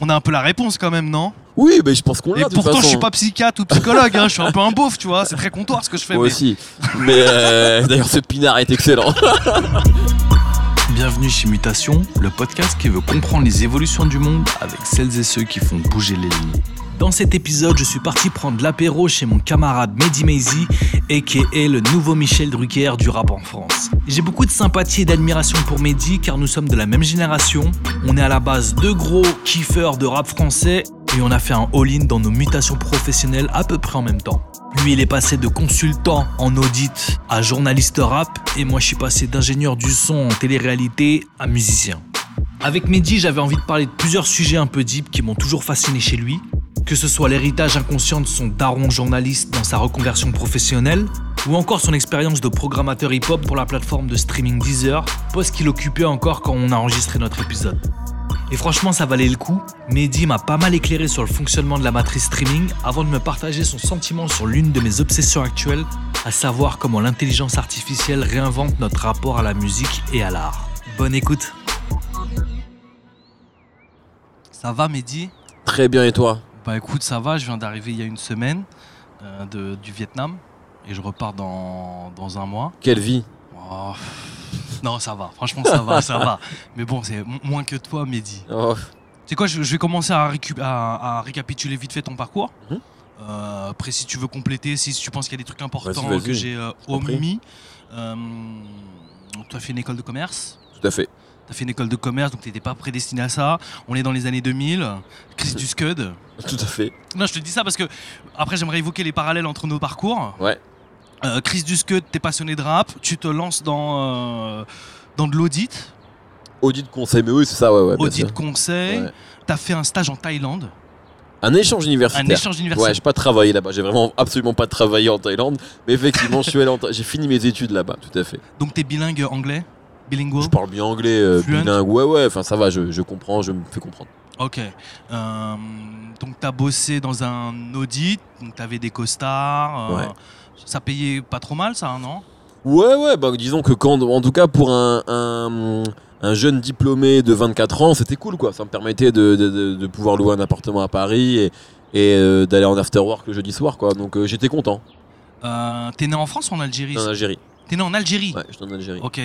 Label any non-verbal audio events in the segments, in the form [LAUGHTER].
On a un peu la réponse quand même, non? Oui, mais je pense qu'on Et l'a. de toute pourtant, je façon. suis pas psychiatre ou psychologue, hein, je suis un peu un beauf, tu vois. C'est très comptoir ce que je fais. Moi mais- aussi. Mais euh, d'ailleurs, ce pinard est excellent. [LAUGHS] Bienvenue chez Mutation, le podcast qui veut comprendre les évolutions du monde avec celles et ceux qui font bouger les lignes. Dans cet épisode, je suis parti prendre l'apéro chez mon camarade Mehdi qui est le nouveau Michel Drucker du rap en France. J'ai beaucoup de sympathie et d'admiration pour Mehdi car nous sommes de la même génération. On est à la base deux gros kiffeurs de rap français et on a fait un all-in dans nos mutations professionnelles à peu près en même temps. Lui, il est passé de consultant en audit à journaliste rap, et moi, je suis passé d'ingénieur du son en télé-réalité à musicien. Avec Mehdi, j'avais envie de parler de plusieurs sujets un peu deep qui m'ont toujours fasciné chez lui, que ce soit l'héritage inconscient de son daron journaliste dans sa reconversion professionnelle, ou encore son expérience de programmateur hip-hop pour la plateforme de streaming Deezer, poste qu'il occupait encore quand on a enregistré notre épisode. Et franchement, ça valait le coup. Mehdi m'a pas mal éclairé sur le fonctionnement de la matrice streaming avant de me partager son sentiment sur l'une de mes obsessions actuelles, à savoir comment l'intelligence artificielle réinvente notre rapport à la musique et à l'art. Bonne écoute. Ça va, Mehdi? Très bien, et toi? Bah écoute, ça va. Je viens d'arriver il y a une semaine euh, de- du Vietnam et je repars dans, dans un mois. Quelle vie Oh, Non, ça va. Franchement, ça va, ça va. [LAUGHS] Mais bon, c'est mo- moins que toi, Mehdi. Oh, C'est quoi je, je vais commencer à, récu- à- à récapituler vite fait ton parcours. Mhm. Euh, après, si tu veux compléter, si tu penses qu'il y a des trucs importants Vas-y, vas-y. que j'ai euh, t'en prie. omis. Euh, tu as fait une école de commerce. Tout à fait. Tu as fait une école de commerce, donc tu n'étais pas prédestiné à ça. On est dans les années 2000. Crise du Scud. Tout à fait. Non, je te dis ça parce que après, j'aimerais évoquer les parallèles entre nos parcours. Ouais. Euh, Chris du Scud, t'es passionné de rap, tu te lances dans, euh, dans de l'audit, Audit conseil, mais oui, c'est ça, ouais, ouais. bien audit sûr. conseil. Ouais. T'as fait un stage en Thaïlande, Un échange universitaire. un échange Ouais, universitaire. j'ai pas travaillé là-bas. J'ai vraiment absolument pas travaillé en Thaïlande. Mais effectivement, je suis allé en Tha- [LAUGHS] j'ai fini mes études là-bas, tout à fait. Donc t'es bilingue anglais, bilingual? Je parle bien anglais, euh, bilingue. Ouais, ouais, enfin ça va, je, je comprends, je me fais comprendre. Ok. Euh, donc t'as bossé dans un audit, donc t'avais des costards. euh, Ouais. Ça payait pas trop mal, ça, non? Ouais, ouais, bah disons que quand, en tout cas pour un, un, un jeune diplômé de 24 ans, c'était cool quoi. Ça me permettait de, de, pouvoir louer un appartement à Paris et, et euh, d'aller en after work le jeudi soir quoi. Donc euh, j'étais content. euh, T'es né en France ou en Algérie? En Algérie. T'es né en Algérie? Ouais, j'étais en Algérie. Ok,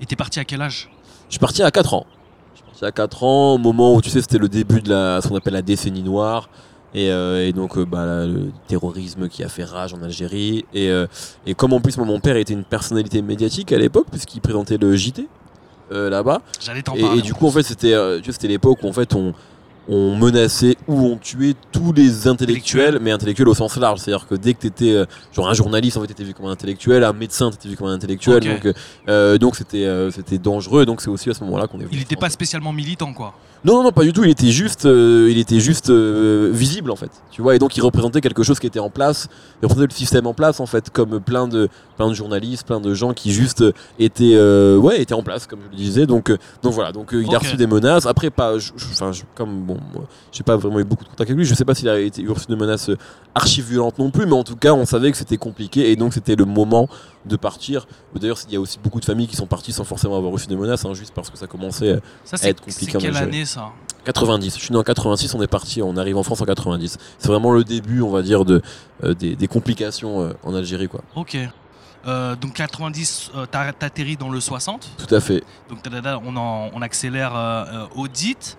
et t'es parti à quel âge? Je suis parti à 4 ans. Je suis parti à 4 ans, au moment où tu sais, c'était le début de la, ce qu'on appelle la décennie noire. Et, euh, et donc, euh, bah, le terrorisme qui a fait rage en Algérie. Et, euh, et comme en plus, moi, mon père était une personnalité médiatique à l'époque, puisqu'il présentait le JT là-bas. J'allais t'en Et, parler. et du coup, en fait, c'était tu c'était l'époque où en fait, on, on menaçait ou on tuait tous les intellectuels, mais intellectuels au sens large. C'est-à-dire que dès que t'étais euh, genre un journaliste, en fait, t'étais vu comme un intellectuel, un médecin, t'étais vu comme un intellectuel. Donc, euh, euh, donc c'était euh, c'était dangereux. Et donc, c'est aussi à ce moment-là qu'on est. venu Il en était France. pas spécialement militant, quoi. Non, non, non, pas du tout. Il était juste, euh, il était juste euh, visible en fait. Tu vois, et donc il représentait quelque chose qui était en place. Il représentait le système en place en fait, comme plein de, plein de journalistes, plein de gens qui juste euh, étaient, euh, ouais, étaient en place, comme je le disais. Donc, euh, donc voilà. Donc euh, il a reçu des menaces. Après, pas, enfin, je- comme bon, moi, j'ai pas vraiment eu beaucoup de contact avec lui. Je sais pas s'il a été reçu de menaces archi violentes non plus, mais en tout cas, on savait que c'était compliqué et donc c'était le moment de partir. D'ailleurs, il y a aussi beaucoup de familles qui sont parties sans forcément avoir reçu de menaces, hein, juste parce que ça commençait. euh, Ça, être compliqué c'est quelle année, ça? 90. Je suis né en 86, on est parti, on arrive en France en 90. C'est vraiment le début, on va dire, de, euh, des, des complications euh, en Algérie, quoi. Ok. Euh, donc 90, euh, t'as- t'atterris dans le 60. Tout à fait. Donc on, en- on accélère audit.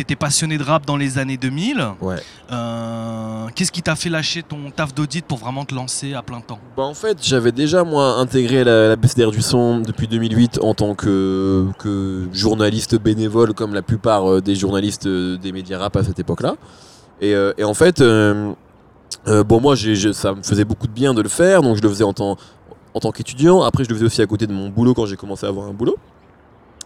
T'étais passionné de rap dans les années 2000. Ouais. Euh, Qu'est-ce qui t'a fait lâcher ton taf d'audit pour vraiment te lancer à plein temps? Bah en fait, j'avais déjà moi intégré la, la BCDR du son depuis 2008 en tant que, que journaliste bénévole, comme la plupart euh, des journalistes euh, des médias rap à cette époque-là. Et, euh, et en fait, euh, bon moi, ça me faisait beaucoup de bien de le faire, donc je le faisais en tant, en tant qu'étudiant. Après, je le faisais aussi à côté de mon boulot quand j'ai commencé à avoir un boulot.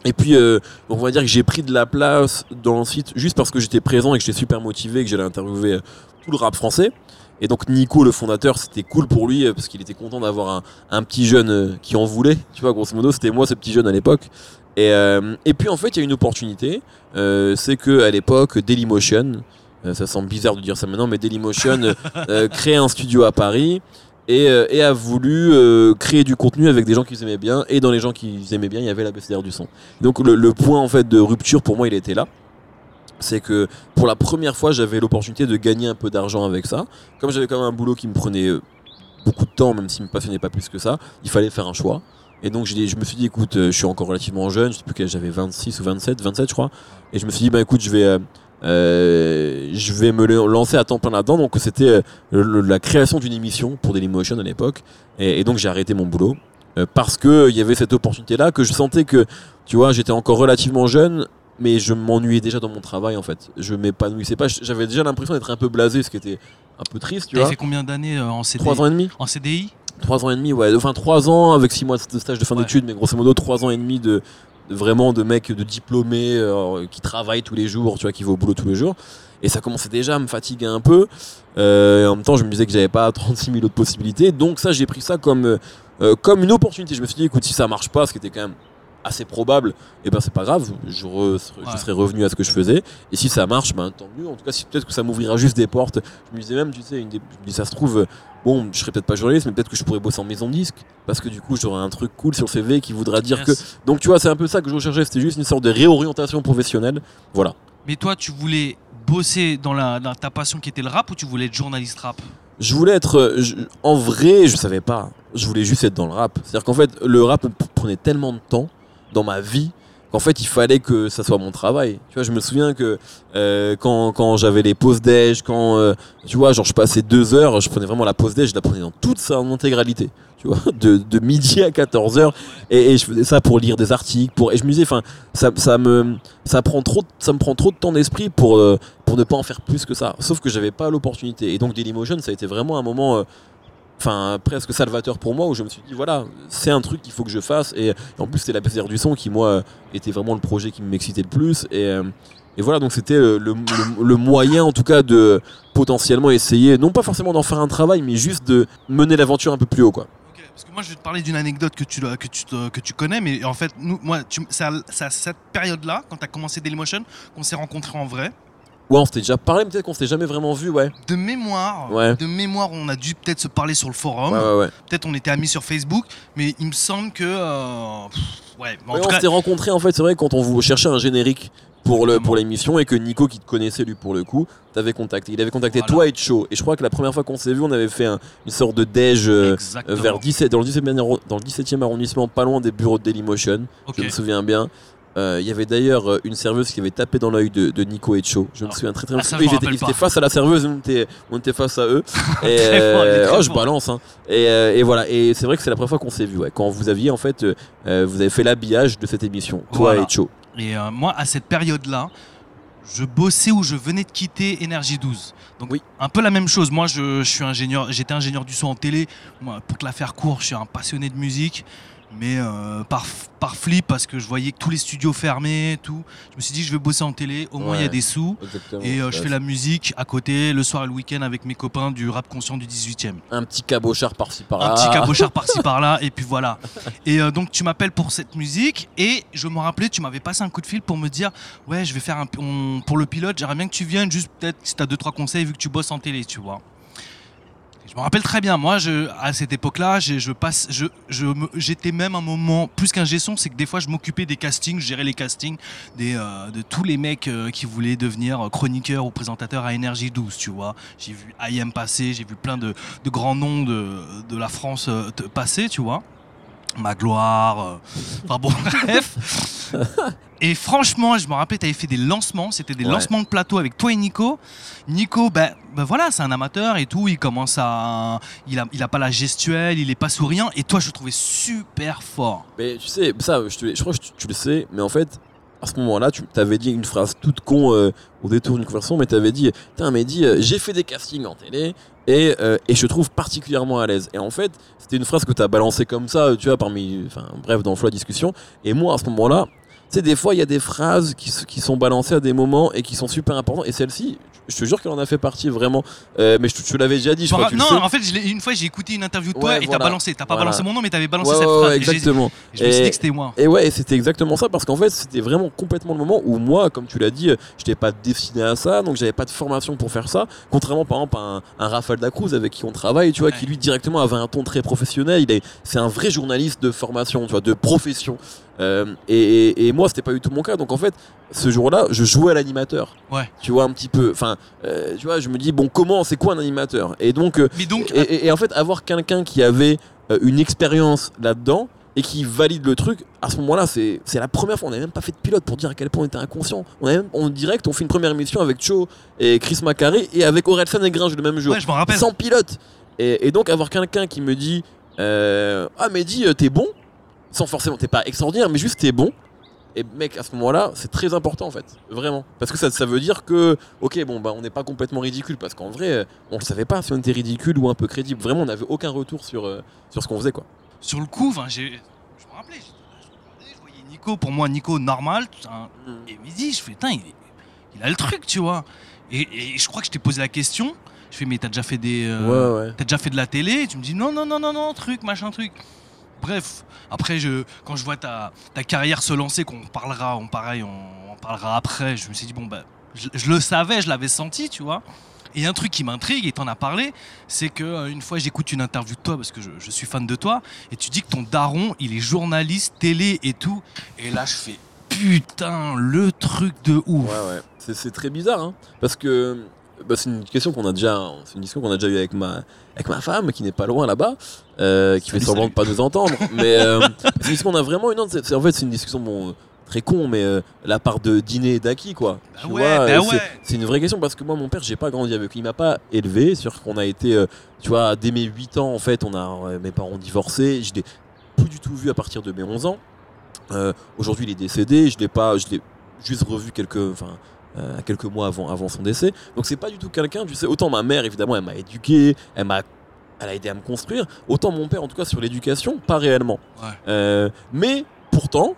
Et puis, euh, on va dire que j'ai pris de la place dans le site juste parce que j'étais présent et que j'étais super motivé et que j'allais interviewer euh, tout le rap français. Et donc Nico, le fondateur, c'était cool pour lui euh, parce qu'il était content d'avoir un, un petit jeune euh, qui en voulait. Tu vois, grosso modo, c'était moi ce petit jeune à l'époque. Et, euh, et puis en fait, il y a une opportunité. euh, c'est que à l'époque, Dailymotion, euh, ça semble bizarre de dire ça maintenant, mais Dailymotion euh, [LAUGHS] crée un studio à Paris et, euh, et a voulu euh, créer du contenu avec des gens qu'ils aimaient bien. Et dans les gens qu'ils aimaient bien, il y avait la BCDR du son. Donc le, le point en fait de rupture pour moi, il était là. c'est que pour la première fois, j'avais l'opportunité de gagner un peu d'argent avec ça. Comme j'avais quand même un boulot qui me prenait euh, beaucoup de temps, même s'il me passionnait pas plus que ça, il fallait faire un choix. Et donc je, je me suis dit, écoute, euh, je suis encore relativement jeune, je sais plus quel j'avais 26 ou 27, 27 je crois. Et je me suis dit, bah écoute, je vais, euh, euh, je vais me lancer à temps plein là-dedans. Donc c'était euh, la création d'une émission pour Dailymotion à l'époque. Et, et donc j'ai arrêté mon boulot. euh, parce que il y avait cette opportunité là que je sentais que tu vois j'étais encore relativement jeune mais je m'ennuyais déjà dans mon travail en fait je m'épanouissais pas j'avais déjà l'impression d'être un peu blasé ce qui était un peu triste tu vois fait combien d'années en CDI trois ans et demi En CDI Trois ans et demi, ouais. Enfin, trois ans avec six mois de stage de fin Ouais. d'études, mais grosso modo, trois ans et demi de, de vraiment de mecs de diplômés euh, qui travaillent tous les jours, tu vois, qui vont au boulot tous les jours. Et ça commençait déjà à me fatiguer un peu. Euh, et en même temps, je me disais que j'avais pas [LAUGHS] 36 000 autres possibilités. Donc, ça, j'ai pris ça comme, euh, comme une opportunité. Je me suis dit, écoute, si ça marche pas, ce qui était quand même assez probable, et ben c'est pas grave, je, re- je Ouais. serai revenu à ce que je faisais. Et si ça marche, ben tant mieux. En tout cas, si peut-être que ça m'ouvrira juste des portes. Je me disais même, tu sais, une des- ça se trouve, bon, je serais peut-être pas journaliste, mais peut-être que je pourrais bosser en maison de disque, parce que du coup, j'aurais un truc cool sur le CV qui voudra dire Yes. que. Donc, tu vois, c'est un peu ça que je recherchais. C'était juste une sorte de réorientation professionnelle. Voilà. Mais toi, tu voulais bosser dans, la, dans ta passion qui était le rap ou tu voulais être journaliste rap? Je voulais être. euh, je- en vrai, je savais pas. Je voulais juste être dans le rap. C'est-à-dire qu'en fait, le rap prenait tellement de temps dans ma vie qu'en fait, il fallait que ça soit mon travail. Je me souviens que euh, quand, j'avais les pauses déj, quand euh, je passais deux heures, je prenais vraiment la pause déj, je la prenais dans toute sa intégralité. [LAUGHS] De, midi à 14 heures, et, je faisais ça pour lire des articles, pour et je me disais, ça, me prend trop, de- temps d'esprit pour euh, pour ne pas en faire plus que ça. Sauf que j'avais pas l'opportunité. Et donc Dailymotion, ça a été vraiment un moment. Euh, Enfin, presque salvateur pour moi où je me suis dit voilà, c'est un truc qu'il faut que je fasse. Et en plus, c'était la PCR du son qui, moi, euh, était vraiment le projet qui m'excitait le plus. Et, euh, et voilà, donc c'était le, le- le- moyen, en tout cas, de potentiellement essayer, non pas forcément d'en faire un travail, mais juste de mener l'aventure un peu plus haut, quoi. Ok, Parce que moi, je vais te parler d'une anecdote que tu, que, tu, que tu connais, mais en fait, nous, moi, c'est à, à cette période-là, quand tu as commencé Dailymotion, qu'on s'est rencontrés en vrai. Ouais, on s'était déjà parlé, mais peut-être qu'on s'était jamais vraiment vu, ouais. De mémoire, Ouais. de mémoire, on a dû peut-être se parler sur le forum. Ouais, ouais. Peut-être on était amis sur Facebook, mais il me semble que. euh, pff, ouais, en Ouais, tout on cas, s'était rencontrés, en fait, c'est vrai, quand on vous cherchait un générique pour le pour l'émission et que Nico, qui te connaissait lui pour le coup, t'avais contacté. Il avait contacté Voilà. toi et Cho. Et je crois que la première fois qu'on s'est vu, on avait fait un- une sorte de déj. euh, vers 17, dans, le 17e, arro- dans le 17e arrondissement, pas loin des bureaux de Dailymotion, Ok. je me souviens bien. Euh, Il y avait d'ailleurs euh, une serveuse qui avait tapé dans l'œil de, de Nico et Cho. Je me Ah. souviens très très Ah, bien. je ils, étaient, ils face à la serveuse, on était, on était face à eux. [LAUGHS] Et, Très fort, très oh, je balance. Hein. Et, euh, et voilà. Et c'est vrai que c'est la première fois qu'on s'est vu. Ouais. Quand vous aviez en fait, euh, euh, vous avez fait l'habillage de cette émission, toi Voilà. et Cho. Et euh, moi, à cette période-là, je bossais ou je venais de quitter Énergie 12. Donc, Oui. un peu la même chose. Moi, je, je suis ingénieur, j'étais ingénieur du son en télé. Moi, pour te la faire court, je suis un passionné de musique. Mais euh, par, par flip, parce que je voyais que tous les studios fermés, tout. Je me suis dit, je vais bosser en télé, au moins il y a des sous. Et euh, je fais la musique à côté, le soir et le week-end, avec mes copains du rap conscient du 18e. Un petit cabochard par-ci par-là. Un petit cabochard [LAUGHS] par-ci par-là, et puis voilà. Et euh, donc tu m'appelles pour cette musique, et je me rappelais, tu m'avais passé un coup de fil pour me dire Ouais, je vais faire un. on- pour le pilote, j'aimerais bien que tu viennes, juste peut-être si tu as deux, trois conseils, vu que tu bosses en télé, tu vois. Je me rappelle très bien, moi, je, à cette époque-là, je passe, je, j'étais même un moment, plus qu'un gestion, c'est que des fois, je m'occupais des castings, je gérais les castings des, euh, de tous les mecs euh, qui voulaient devenir chroniqueurs ou présentateurs à Énergie 12, tu vois. J'ai vu IM passer, j'ai vu plein de, grands noms de, la France euh, passer, tu vois. Magloire, euh, enfin bon, [LAUGHS] bref. Et franchement, je me rappelle, tu avais fait des lancements, c'était des Ouais. lancements de plateau avec toi et Nico. Nico, ben, ben voilà, c'est un amateur et tout, il commence à. Il a, il a pas la gestuelle, il est pas souriant, et toi, je le trouvais super fort. Mais tu sais, ça, je, te- je crois que tu, tu le sais, mais en fait, à ce moment-là, tu t'avais dit une phrase toute con euh, au détour d'une conversation, mais t'avais dit, putain, mais dit, euh, j'ai fait des castings en télé et, euh, je trouve particulièrement à l'aise. Et en fait, c'était une phrase que t'as balancée comme ça, tu vois, parmi, enfin, bref, dans de discussion. Et moi, à ce moment-là, tu sais, des fois, il y a des phrases qui sont balancées à des moments et qui sont super importantes. Et celle-ci, je te jure qu'elle en a fait partie vraiment. Euh, mais je, te- l'avais déjà dit, je crois que tu le non, sais. en fait, je une fois, j'ai écouté une interview de toi Ouais, et t'as balancé. T'as pas Voilà. balancé mon nom, mais t'avais balancé Ouais, cette phrase. ouais, exactement. et je me suis Et- dit que c'était moi. Et ouais, c'était exactement ça parce qu'en fait, c'était vraiment complètement le moment où moi, comme tu l'as dit, je n'étais pas destiné à ça, donc j'avais pas de formation pour faire ça. Contrairement par exemple à un, un Raphaël Dacruz avec qui on travaille, tu vois, qui lui directement avait un ton très professionnel. Il est, c'est un vrai journaliste de formation, tu vois, de profession. Euh, et, et- et moi, c'était pas du tout mon cas. Donc en fait, ce jour-là, je jouais à l'animateur. Ouais. Tu vois un petit peu. Enfin, euh, tu vois, je me dis bon, comment, c'est quoi un animateur? Et donc, euh, Mais donc, et, en fait, avoir quelqu'un qui avait une expérience là-dedans et qui valide le truc, à ce moment-là, c'est la première fois. On n'avait même pas fait de pilote pour dire à quel point on était inconscient. On, avait même, on direct, on fait une première émission avec Cho et Chris Macari et avec Orelsan et Gringe le même jour. ouais, je m'en rappelle. sans pilote. Et, donc, avoir quelqu'un qui me dit Ah, Mehdi, t'es bon? Sans forcément, t'es pas extraordinaire, mais juste t'es bon. Et mec, à ce moment-là, c'est très important en fait, vraiment. Parce que ça, ça veut dire que, ok, bon, bah, on n'est pas complètement ridicule, parce qu'en vrai, on ne savait pas si on était ridicule ou un peu crédible. Vraiment, on n'avait aucun retour sur, euh, sur ce qu'on faisait, quoi. Sur le coup, j'ai- je me rappelais, je voyais Nico, pour moi, Nico normal. putain, Et midi, je fais, putain, il, il a le truc, tu vois. Et, et je crois que je t'ai posé la question. Je fais, mais t'as déjà fait des. euh, Ouais, ouais. T'as déjà fait de la télé? Et tu me dis, non, non, non, non, non, truc, machin, truc. Bref, après, quand je vois ta, carrière se lancer, qu'on parlera, on, pareil, on, parlera après, je me suis dit, bon, bah, je, le savais, je l'avais senti, tu vois. Et un truc qui m'intrigue, et t'en as parlé, c'est que euh, fois j'écoute une interview de toi, parce que je, je suis fan de toi, et tu dis que ton daron, il est journaliste, télé et tout. Et là, je fais, putain, le truc de ouf. Ouais, ouais. C'est très bizarre, hein, parce que bah, c'est une question qu'on a déjà, c'est une discussion qu'on a déjà eu avec ma, avec ma femme, qui n'est pas loin là-bas, euh, qui fait semblant salut. de pas nous entendre. [LAUGHS] mais euh, c'est une discussion qu'on a vraiment une. En fait, c'est une discussion bon, très con, mais euh, la part de dîner et d'acquis, quoi. Bah Tu ouais, vois, bah ouais. c'est, une vraie question parce que moi, mon père, j'ai pas grandi avec lui. Il m'a pas élevé. Sûr qu'on a été, tu vois, dès mes 8 ans, en fait, on a, mes parents ont divorcé. Je l'ai plus du tout vu à partir de mes 11 ans. Aujourd'hui, il est décédé. Je l'ai pas, je l'ai juste revu quelques, enfin, euh, quelques mois avant, avant son décès. Donc c'est pas du tout quelqu'un. Tu sais, autant ma mère, évidemment, elle m'a éduqué, elle m'a, elle a aidé à me construire. Autant mon père, en tout cas, sur l'éducation, pas réellement. Ouais. Euh, mais pourtant,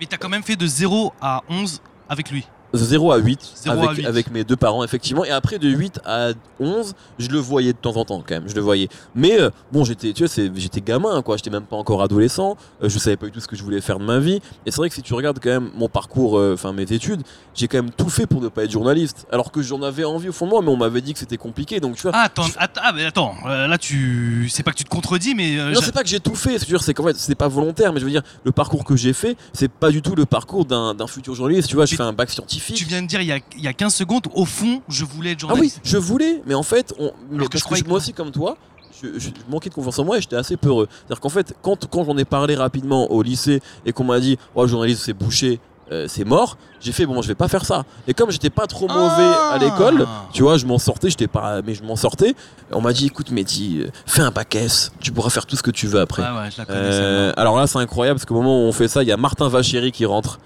Mais t'as quand même fait de 0 à 11 avec lui. 0 à 8, 0 avec, à 8. avec mes deux parents, effectivement. Et après, de 8 à 11, je le voyais de temps en temps, quand même. Je le voyais. Mais euh, bon, j'étais, tu j'étais gamin, quoi. J'étais même pas encore adolescent. Euh, je savais pas du tout ce que je voulais faire de ma vie. Et c'est vrai que si tu regardes quand même mon parcours, euh, enfin mes études, j'ai quand même tout fait pour ne pas être journaliste. Alors que j'en avais envie au fond de moi, mais on m'avait dit que c'était compliqué. Donc, tu vois. Ah, attends, attends, ah, mais attends, euh, là tu. C'est pas que tu te contredis, mais. Non, c'est pas que j'ai tout fait, c'est sûr, c'est qu'en fait, c'est pas volontaire, mais je veux dire, le parcours que j'ai fait, c'est pas du tout le parcours d'un futur journaliste. Tu vois, je fais un bac scientifique. Tu viens de dire il y a, il y a 15 secondes, au fond, je voulais être Ah oui, journaliste. je voulais, mais en fait, on, mais que parce je que moi aussi, comme toi, je, manquais de confiance en moi et j'étais assez peureux. C'est-à-dire qu'en fait, quand, quand j'en ai parlé rapidement au lycée et qu'on m'a dit, oh, journaliste, c'est bouché, euh, c'est mort, j'ai fait, bon, je vais pas faire ça. Et comme j'étais pas trop mauvais Ah. à l'école, tu vois, je m'en sortais, j'étais pas, mais je m'en sortais. On m'a dit, écoute, Mehdi, euh, fais un bac S, tu pourras faire tout ce que tu veux après. Ouais, ouais, je la connais. Euh, alors là, c'est incroyable parce qu'au moment où on fait ça, il y a Martin Vachéry qui rentre,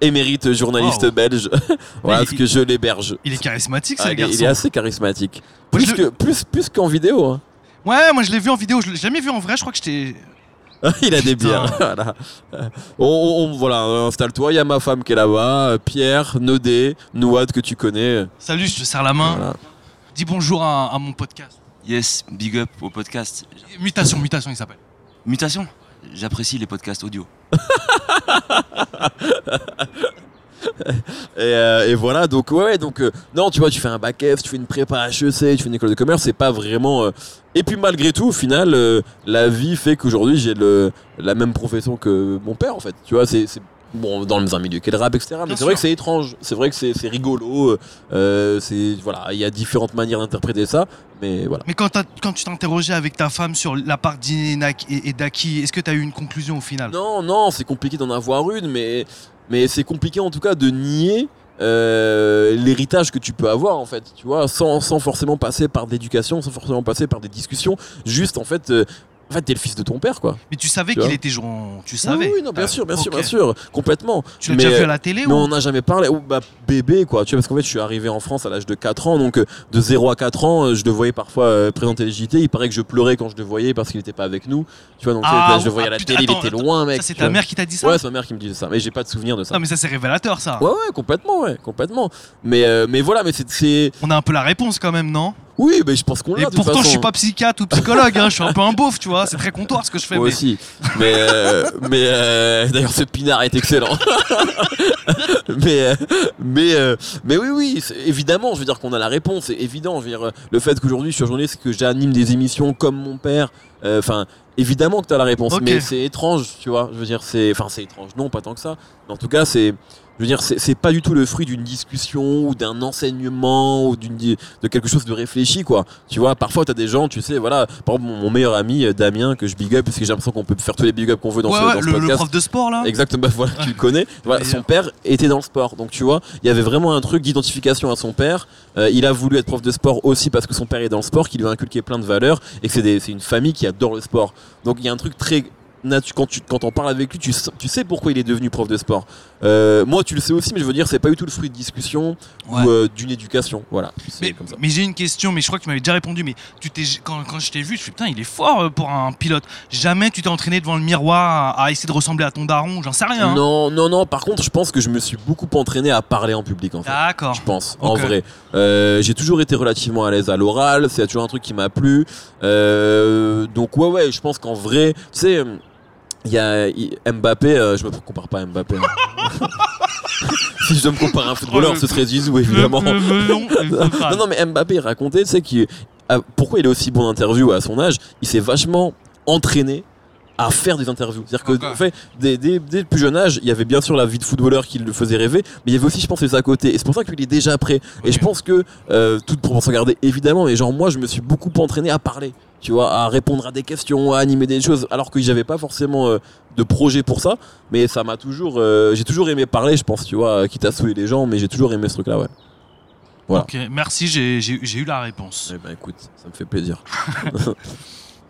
émérite journaliste Wow. belge. [LAUGHS] voilà, parce il- que je l'héberge. Il est charismatique, Ah, ce il, est, garçon. il est assez charismatique. Plus que plus plus qu'en vidéo. hein. Ouais, moi je l'ai vu en vidéo, je l'ai jamais vu en vrai, je crois que j'étais. [LAUGHS] il a des bières. [LAUGHS] voilà. On, on- on- voilà, installe-toi. Il y a ma femme qui est là-bas, euh, Pierre, Nodé, Nouad que tu connais. Salut, je te serre la main. Voilà. Dis bonjour à, à mon podcast. Yes, big up au podcast. Mutation, mutation, il s'appelle. Mutation? J'apprécie les podcasts audio. [LAUGHS] Et, euh, et voilà, donc ouais, donc euh, non, tu vois, tu fais un bac F, tu fais une prépa HEC, tu fais une école de commerce, c'est pas vraiment. euh, Et puis malgré tout, au final, la vie fait qu'aujourd'hui j'ai la même profession que mon père en fait. Tu vois, c'est- bon dans un milieu qui est le rap, etc. Mais c'est vrai que c'est étrange, c'est vrai que c'est c'est rigolo. euh, c'est voilà, il y a différentes manières d'interpréter ça, mais voilà. Mais quand, tu t'es interrogé avec ta femme sur la part d'Inénac et, et d'Aki, est-ce que tu as eu une conclusion au final? Non, non, c'est compliqué d'en avoir une, mais, mais c'est compliqué en tout cas de nier euh, l'héritage que tu peux avoir en fait, tu vois, sans, sans forcément passer par de l'éducation, sans forcément passer par des discussions, juste en fait, euh, en fait, t'es le fils de ton père quoi. Mais tu savais qu'il était jour. Tu savais Oui, oui, non, bien Ah, sûr, bien sûr, bien sûr, complètement. Tu l'as déjà vu à la télé Mais ou on n'a jamais parlé. Ou bah bébé quoi. Tu vois parce qu'en fait je suis arrivé en France à l'âge de 4 ans donc euh, de 0 à 4 ans euh, je le voyais parfois euh, présenter les JT. Il paraît que je pleurais quand je le voyais parce qu'il n'était pas avec nous. Tu vois donc Ah, je le ah, voyais à la putain, télé attends, il était loin mec. C'est ta vois. mère qui t'a dit ça Ouais c'est ma mère qui me disait ça mais j'ai pas de souvenir de ça. Non, mais ça, c'est révélateur, ça. Ouais ouais complètement ouais complètement. Mais euh, mais voilà mais c'est On a un peu la réponse quand même, non? Oui, mais je pense qu'on l'a. Et de pourtant, je suis pas psychiatre ou psychologue, hein, je suis un peu un beauf, tu vois. C'est très comptoir ce que je fais. Moi mais- aussi. Mais, euh, mais euh, d'ailleurs, ce pinard est excellent. [LAUGHS] mais, euh, mais, euh, mais oui, oui, évidemment, je veux dire qu'on a la réponse. C'est évident. Je veux dire, euh, le fait qu'aujourd'hui, je suis journaliste, que j'anime des émissions comme mon père, euh, enfin. Évidemment que tu as la réponse, mais c'est étrange, tu vois. Je veux dire, c'est. Enfin, c'est étrange. Non, pas tant que ça. Mais en tout cas, c'est. Je veux dire, c'est pas du tout le fruit d'une discussion ou d'un enseignement ou d'une de quelque chose de réfléchi, quoi. Tu vois, parfois, t'as des gens, tu sais, voilà. Par exemple, mon meilleur ami, euh, Damien, que je big up, parce que j'ai l'impression qu'on peut faire tous les big up qu'on veut dans Ouais, ce, ouais, dans ce le, le podcast. prof de sport là. Exactement, [LAUGHS] voilà, tu le connais. Voilà, son père était dans le sport. Donc, tu vois, il y avait vraiment un truc d'identification à son père. Euh, il a voulu être prof de sport aussi parce que son père est dans le sport, qu'il lui a inculqué plein de valeurs et que c'est des- c'est une famille qui adore le sport. Donc, il y a un truc très. Quand tu quand on parle avec lui, tu, sais- tu sais pourquoi il est devenu prof de sport. Euh, moi, tu le sais aussi, mais je veux dire, c'est pas du tout le fruit de discussion Ouais. ou euh, d'une éducation. Voilà, Mais, comme ça. mais j'ai une question, mais je crois que tu m'avais déjà répondu. Mais tu t'es quand, quand je t'ai vu, je fais putain, il est fort euh, pour un pilote. Jamais tu t'es entraîné devant le miroir à, à essayer de ressembler à ton daron, j'en sais rien. hein. Non, non, non. Par contre, je pense que je me suis beaucoup entraîné à parler en public, en fait. D'accord. je pense, en vrai. Euh, j'ai toujours été relativement à l'aise à l'oral, c'est toujours un truc qui m'a plu. Donc ouais, ouais, je pense qu'en vrai, tu sais, il y a il- Mbappé, euh, je me compare pas à Mbappé. hein. [LAUGHS] si je dois me comparer à un footballeur, ce serait Zizou, évidemment. Le- le melon, le Non, non, mais Mbappé il racontait, tu sais, qu'il- ah, pourquoi il est aussi bon interview à son âge? Il s'est vachement entraîné à faire des interviews. C'est-à-dire que, en fait, dès, dès- dès le plus jeune âge, il y avait bien sûr la vie de footballeur qui le faisait rêver, mais il y avait aussi, je pense, les à côté. Et c'est pour ça qu'il est déjà prêt. Et je pense que, euh, toute proportion gardée, évidemment, mais genre, moi, je me suis beaucoup entraîné à parler. Tu vois, à répondre à des questions, à animer des choses, alors que j'avais pas forcément euh, de projet pour ça. Mais ça m'a toujours, euh, j'ai toujours aimé parler, je pense, tu vois, quitte à saouler les gens, mais j'ai toujours aimé ce truc-là, ouais. voilà. Ok, merci, j'ai eu la réponse. Eh ben écoute, ça me fait plaisir. [LAUGHS]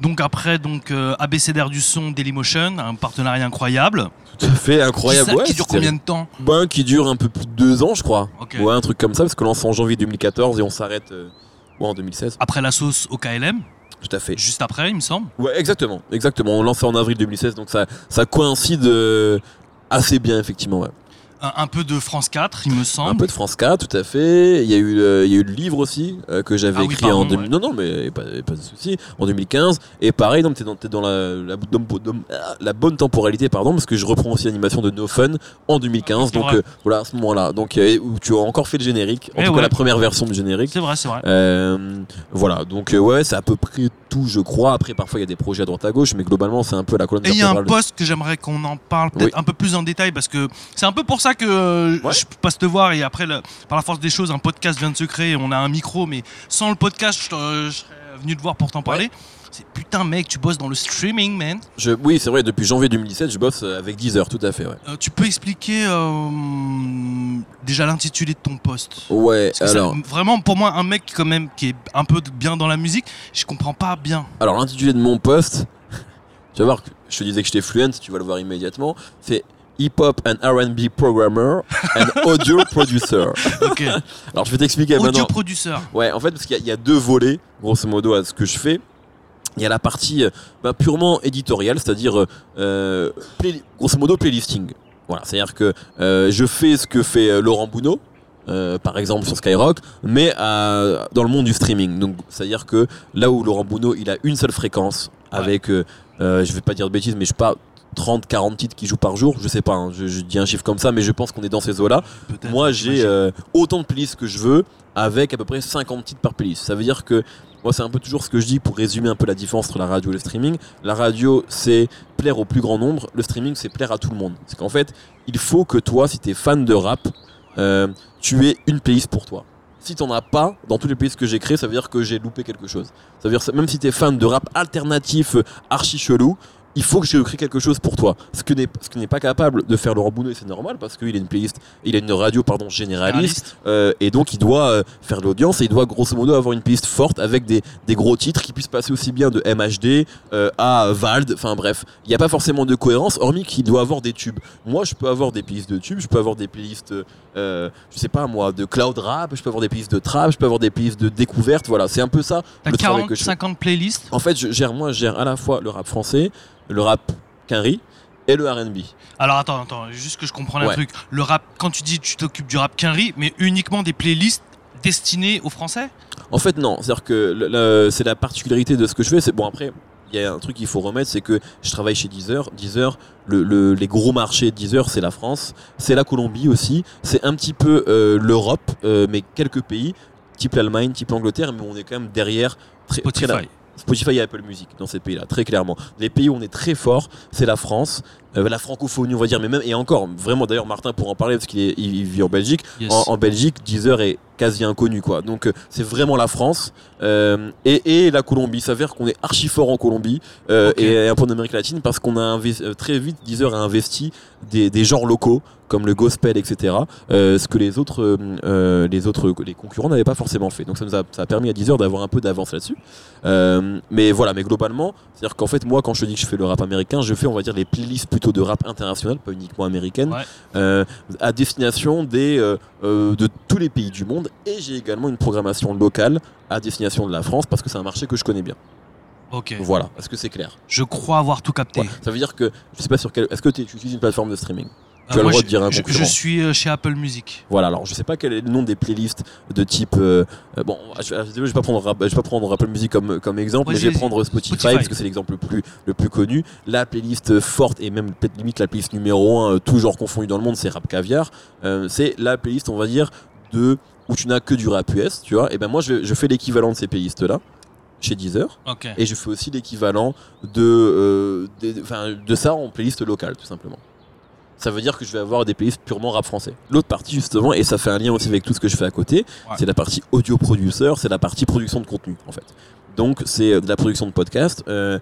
Donc après, donc euh, ABCDR du son, Dailymotion, un partenariat incroyable. Tout à fait incroyable. Qui, ouais, qui dure combien de temps Ben, qui dure un peu plus de deux ans, je crois. Ok. Ouais, un truc comme ça, parce que lance en janvier 2014 et on s'arrête euh, ouais, en 2016. Après la sauce au KLM, Tout à fait. juste après, il me semble. Ouais, exactement, exactement. On lance en avril 2016, donc ça, ça coïncide euh, assez bien, effectivement. Ouais. Un, un peu de France 4, il me Un semble. peu de France 4, tout à fait. Il y a eu, euh, il y a eu le livre aussi euh, que j'avais Ah oui, écrit en pardon, 2000 Non, non, mais pas, pas de souci. En 2015. Et pareil, donc t'es dans, t'es dans la, ah, la bonne temporalité, pardon, parce que je reprends aussi l'animation de No Fun en 2015. C'est donc euh, voilà, à ce moment-là. Donc où tu as encore fait le générique, en Eh tout ouais. cas la première version du générique. C'est vrai, c'est vrai. Voilà, donc ouais, c'est à peu près tout, je crois. Après, parfois il y a des projets à droite à gauche, mais globalement, c'est un peu la colonne Et il y a un poste que j'aimerais qu'on en parle peut-être Oui. un peu plus en détail parce que c'est un peu pour ça que euh, Ouais. je passe te voir et après, le- par la force des choses, un podcast vient de se créer. On a un micro, mais sans le podcast, je, euh, je serais venu te voir pour t'en parler. C'est putain, mec, tu bosses dans le streaming, man. Je- oui, c'est vrai, depuis janvier 2017, je bosse euh, avec Deezer, tout à fait. Ouais, Euh, tu peux expliquer euh, déjà l'intitulé de ton poste? Ouais ça- alors. vraiment, pour moi, un mec quand même qui est un peu bien dans la musique, je comprends pas bien. Alors l'intitulé de mon poste, [LAUGHS] tu vas voir, je te disais que j'étais fluent, tu vas le voir immédiatement, c'est Hip Hop and R&B Programmer and [LAUGHS] Audio Producer. Ok. [LAUGHS] Alors je vais t'expliquer Audio maintenant. produceur. Ouais, en fait, parce qu'il y, a- il y a deux volets, grosso modo, à ce que je fais. Il y a la partie euh, bah, purement éditoriale, c'est-à-dire, euh, euh, grosso modo, playlisting. Voilà, c'est-à-dire que euh, je fais ce que fait Laurent Bounot, euh, par exemple sur Skyrock, mais à- dans le monde du streaming. Donc, c'est-à-dire que là où Laurent Bounot, il a une seule fréquence, avec, euh, euh, je vais pas dire de bêtises, mais je pas, 30, 40 titres qui jouent par jour, je sais pas, hein, je, je dis un chiffre comme ça, mais je pense qu'on est dans ces eaux-là. Moi, j'ai euh, autant de playlists que je veux, avec à peu près 50 titres par playlist. Ça veut dire que, moi, c'est un peu toujours ce que je dis pour résumer un peu la différence entre la radio et le streaming. La radio, c'est plaire au plus grand nombre. Le streaming, c'est plaire à tout le monde. C'est qu'en fait, il faut que toi, si tu es fan de rap, euh, tu aies une playlist pour toi. Si t'en as pas, dans toutes les playlists que j'ai créées, ça veut dire que j'ai loupé quelque chose. Ça veut dire, même si t'es fan de rap alternatif, euh, archi chelou, il faut que je crée quelque chose pour toi. Ce que n'est ce que n'est pas capable de faire Laurent Bounot, c'est normal parce qu'il a une playlist, il a une radio pardon généraliste, euh, et donc il doit euh, faire de l'audience et il doit grosso modo avoir une playlist forte avec des, des gros titres qui puissent passer aussi bien de MHD euh, à Vald, enfin bref, il n'y a pas forcément de cohérence hormis qu'il doit avoir des tubes. Moi je peux avoir des playlists de tubes, je peux avoir des playlists, euh, je sais pas moi, de cloud rap, je peux avoir des playlists de trap, je peux avoir des playlists de découverte, voilà, c'est un peu ça T'as le travail 40, que je fais. 50 playlists? En fait, je gère, moi je gère à la fois le rap français, le rap quinri et le R&B. Alors attends, attends, juste que je comprends un Ouais. truc. Le rap, quand tu dis tu t'occupes du rap quinri, mais uniquement des playlists destinées aux Français? En fait, non. C'est-à-dire que c'est la particularité de ce que je fais. C'est bon après. Il y a un truc qu'il faut remettre, c'est que je travaille chez Deezer. Deezer, le, le- les gros marchés de Deezer, c'est la France, c'est la Colombie aussi, c'est un petit peu euh, l'Europe, euh, mais quelques pays, type l'Allemagne, type l'Angleterre, mais on est quand même derrière. Très, très- Spotify. Et Apple Music dans ces pays-là, très clairement. Les pays où on est très fort, c'est la France, euh, la francophonie, on va dire, mais même, et encore, vraiment, d'ailleurs, Martin pour en parler, parce qu'il est- il- il vit en Belgique, Yes. en, en Belgique, Deezer est quasi inconnu, quoi. Donc, euh, c'est vraiment la France euh, et, et la Colombie. Il s'avère qu'on est archi fort en Colombie euh, et un peu en Amérique latine parce qu'on a investi, très vite, Deezer a investi des, des genres locaux comme le gospel, etc. ce que les autres, les autres, les concurrents n'avaient pas forcément fait. Donc, ça nous a, ça a permis à Deezer d'avoir un peu d'avance là-dessus. Mais voilà, mais globalement, c'est-à-dire qu'en fait, moi, quand je dis que je fais le rap américain, je fais, on va dire, les playlists plutôt de rap international, pas uniquement américaine, Ouais. euh, à destination des, euh, euh, de tous les pays du monde. Et j'ai également une programmation locale à destination de la France parce que c'est un marché que je connais bien. Ok. Voilà, est-ce que c'est clair? Je crois avoir tout capté. Ouais. Ça veut dire que, je sais pas sur quel. Est-ce que tu utilises une plateforme de streaming? Tu as Euh, le droit je- de dire un je, je suis euh, chez Apple Music. Voilà, alors je sais pas quel est le nom des playlists de type. euh, euh, bon, je, vais- je vais pas prendre, je vais pas prendre Apple Music comme, comme exemple, mais je vais prendre Spotify, Spotify. parce que c'est l'exemple le plus, le plus connu. La playlist forte et même peut-être limite la playlist numéro 1, tout genre confondu dans le monde, c'est Rap Caviar. Euh, c'est la playlist, on va dire, de où tu n'as que du rap US, tu vois. Et ben moi, je, je fais l'équivalent de ces playlists-là chez Deezer. Ok. Et je fais aussi l'équivalent de, euh, enfin, de ça en playlist locale, tout simplement. Ça veut dire que je vais avoir des playlists purement rap français. L'autre partie, justement, et ça fait un lien aussi avec tout ce que je fais à côté, Ouais. c'est la partie audio producer, c'est la partie production de contenu, en fait. Donc, c'est euh, de la production de podcast. Euh,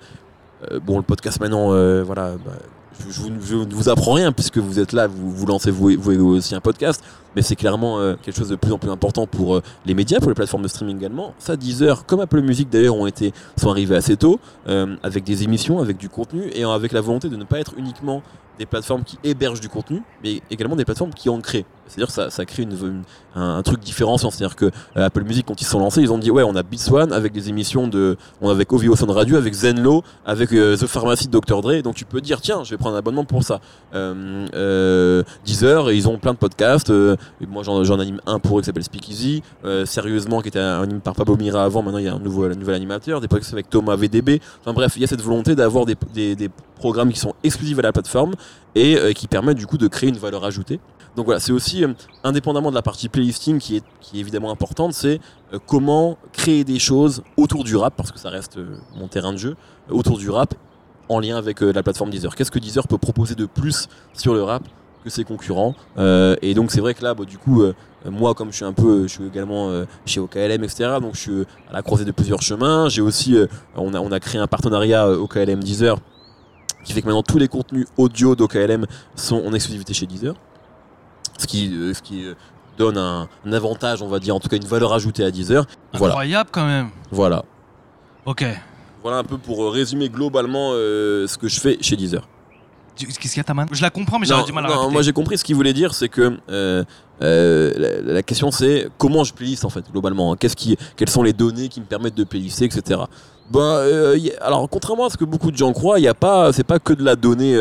euh, bon, le podcast maintenant, euh, voilà, bah, je, je vous- je ne vous apprends rien puisque vous êtes là, vous, vous lancez vous, vous aussi un podcast, mais c'est clairement euh, quelque chose de plus en plus important pour euh, les médias, pour les plateformes de streaming également. Ça, Deezer, comme Apple Music d'ailleurs, ont été, sont arrivés assez tôt, euh, avec des émissions, avec du contenu, et avec la volonté de ne pas être uniquement des plateformes qui hébergent du contenu, mais également des plateformes qui en créent. C'est-à-dire que ça, ça crée une, un, truc différenciant. C'est-à-dire que euh, Apple Music, quand ils sont lancés, ils ont dit ouais, on a Beats One avec des émissions de, on a avec OVO Sound Radio, avec Zenlo, avec euh, The Pharmacy de Dr Dre. Donc tu peux dire tiens, je vais prendre un abonnement pour ça. Euh, euh, Deezer, ils ont plein de podcasts. Moi, j'en, anime un pour eux qui s'appelle Speakeasy. Euh, sérieusement, qui était animé par Pablo Mira avant. Maintenant, il y a un un nouvel animateur. Des podcasts avec Thomas VDB. Enfin bref, il y a cette volonté d'avoir des, des, programmes qui sont exclusifs à la plateforme et euh, qui permettent du coup de créer une valeur ajoutée. Donc voilà, c'est aussi, euh, indépendamment de la partie playlisting qui est, qui est évidemment importante, c'est euh, comment créer des choses autour du rap, parce que ça reste mon terrain de jeu, autour du rap, en lien avec la plateforme Deezer. Qu'est-ce que Deezer peut proposer de plus sur le rap que ses concurrents Euh, Et donc c'est vrai que là, bah, du coup, euh, moi comme je suis un peu, je suis également euh, chez OKLM, etc. Donc je suis à la croisée de plusieurs chemins. J'ai aussi, on, a, on a créé un partenariat OKLM Deezer qui fait que maintenant tous les contenus audio d'OKLM sont en exclusivité chez Deezer. Ce qui, ce qui donne un, un avantage, on va dire, en tout cas une valeur ajoutée à Deezer. Voilà, Incroyable quand même. voilà. Ok. Voilà un peu pour résumer globalement ce que je fais chez Deezer. Qu'est-ce qu'il y a, Taman Je la comprends, mais j'aurais du mal à non, répéter. moi j'ai compris ce qu'il voulait dire, c'est que euh, euh, la, la question c'est comment je playlist en fait globalement. hein. Qu'est-ce qui, quelles sont les données qui me permettent de playlister, etc. Ben, euh, a- alors contrairement à ce que beaucoup de gens croient, il y a pas, c'est pas que de la donnée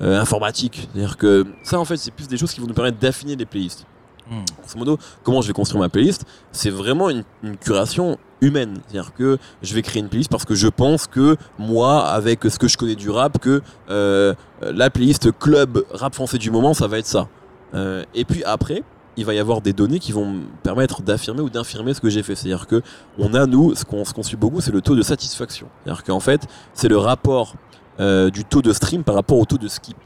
informatique. C'est-à-dire que ça en fait c'est plus des choses qui vont nous permettre d'affiner les playlists. Hmm. Grosso modo, comment je vais construire ma playlist? C'est vraiment une, une curation humaine. C'est-à-dire que je vais créer une playlist parce que je pense que moi, avec ce que je connais du rap, que euh, la playlist club rap français du moment, ça va être ça. Euh, et puis après, il va y avoir des données qui vont me permettre d'affirmer ou d'infirmer ce que j'ai fait. C'est-à-dire que on a nous, ce qu'on suit beaucoup, c'est le taux de satisfaction. C'est-à-dire qu'en fait, c'est le rapport euh, du taux de stream par rapport au taux de skip.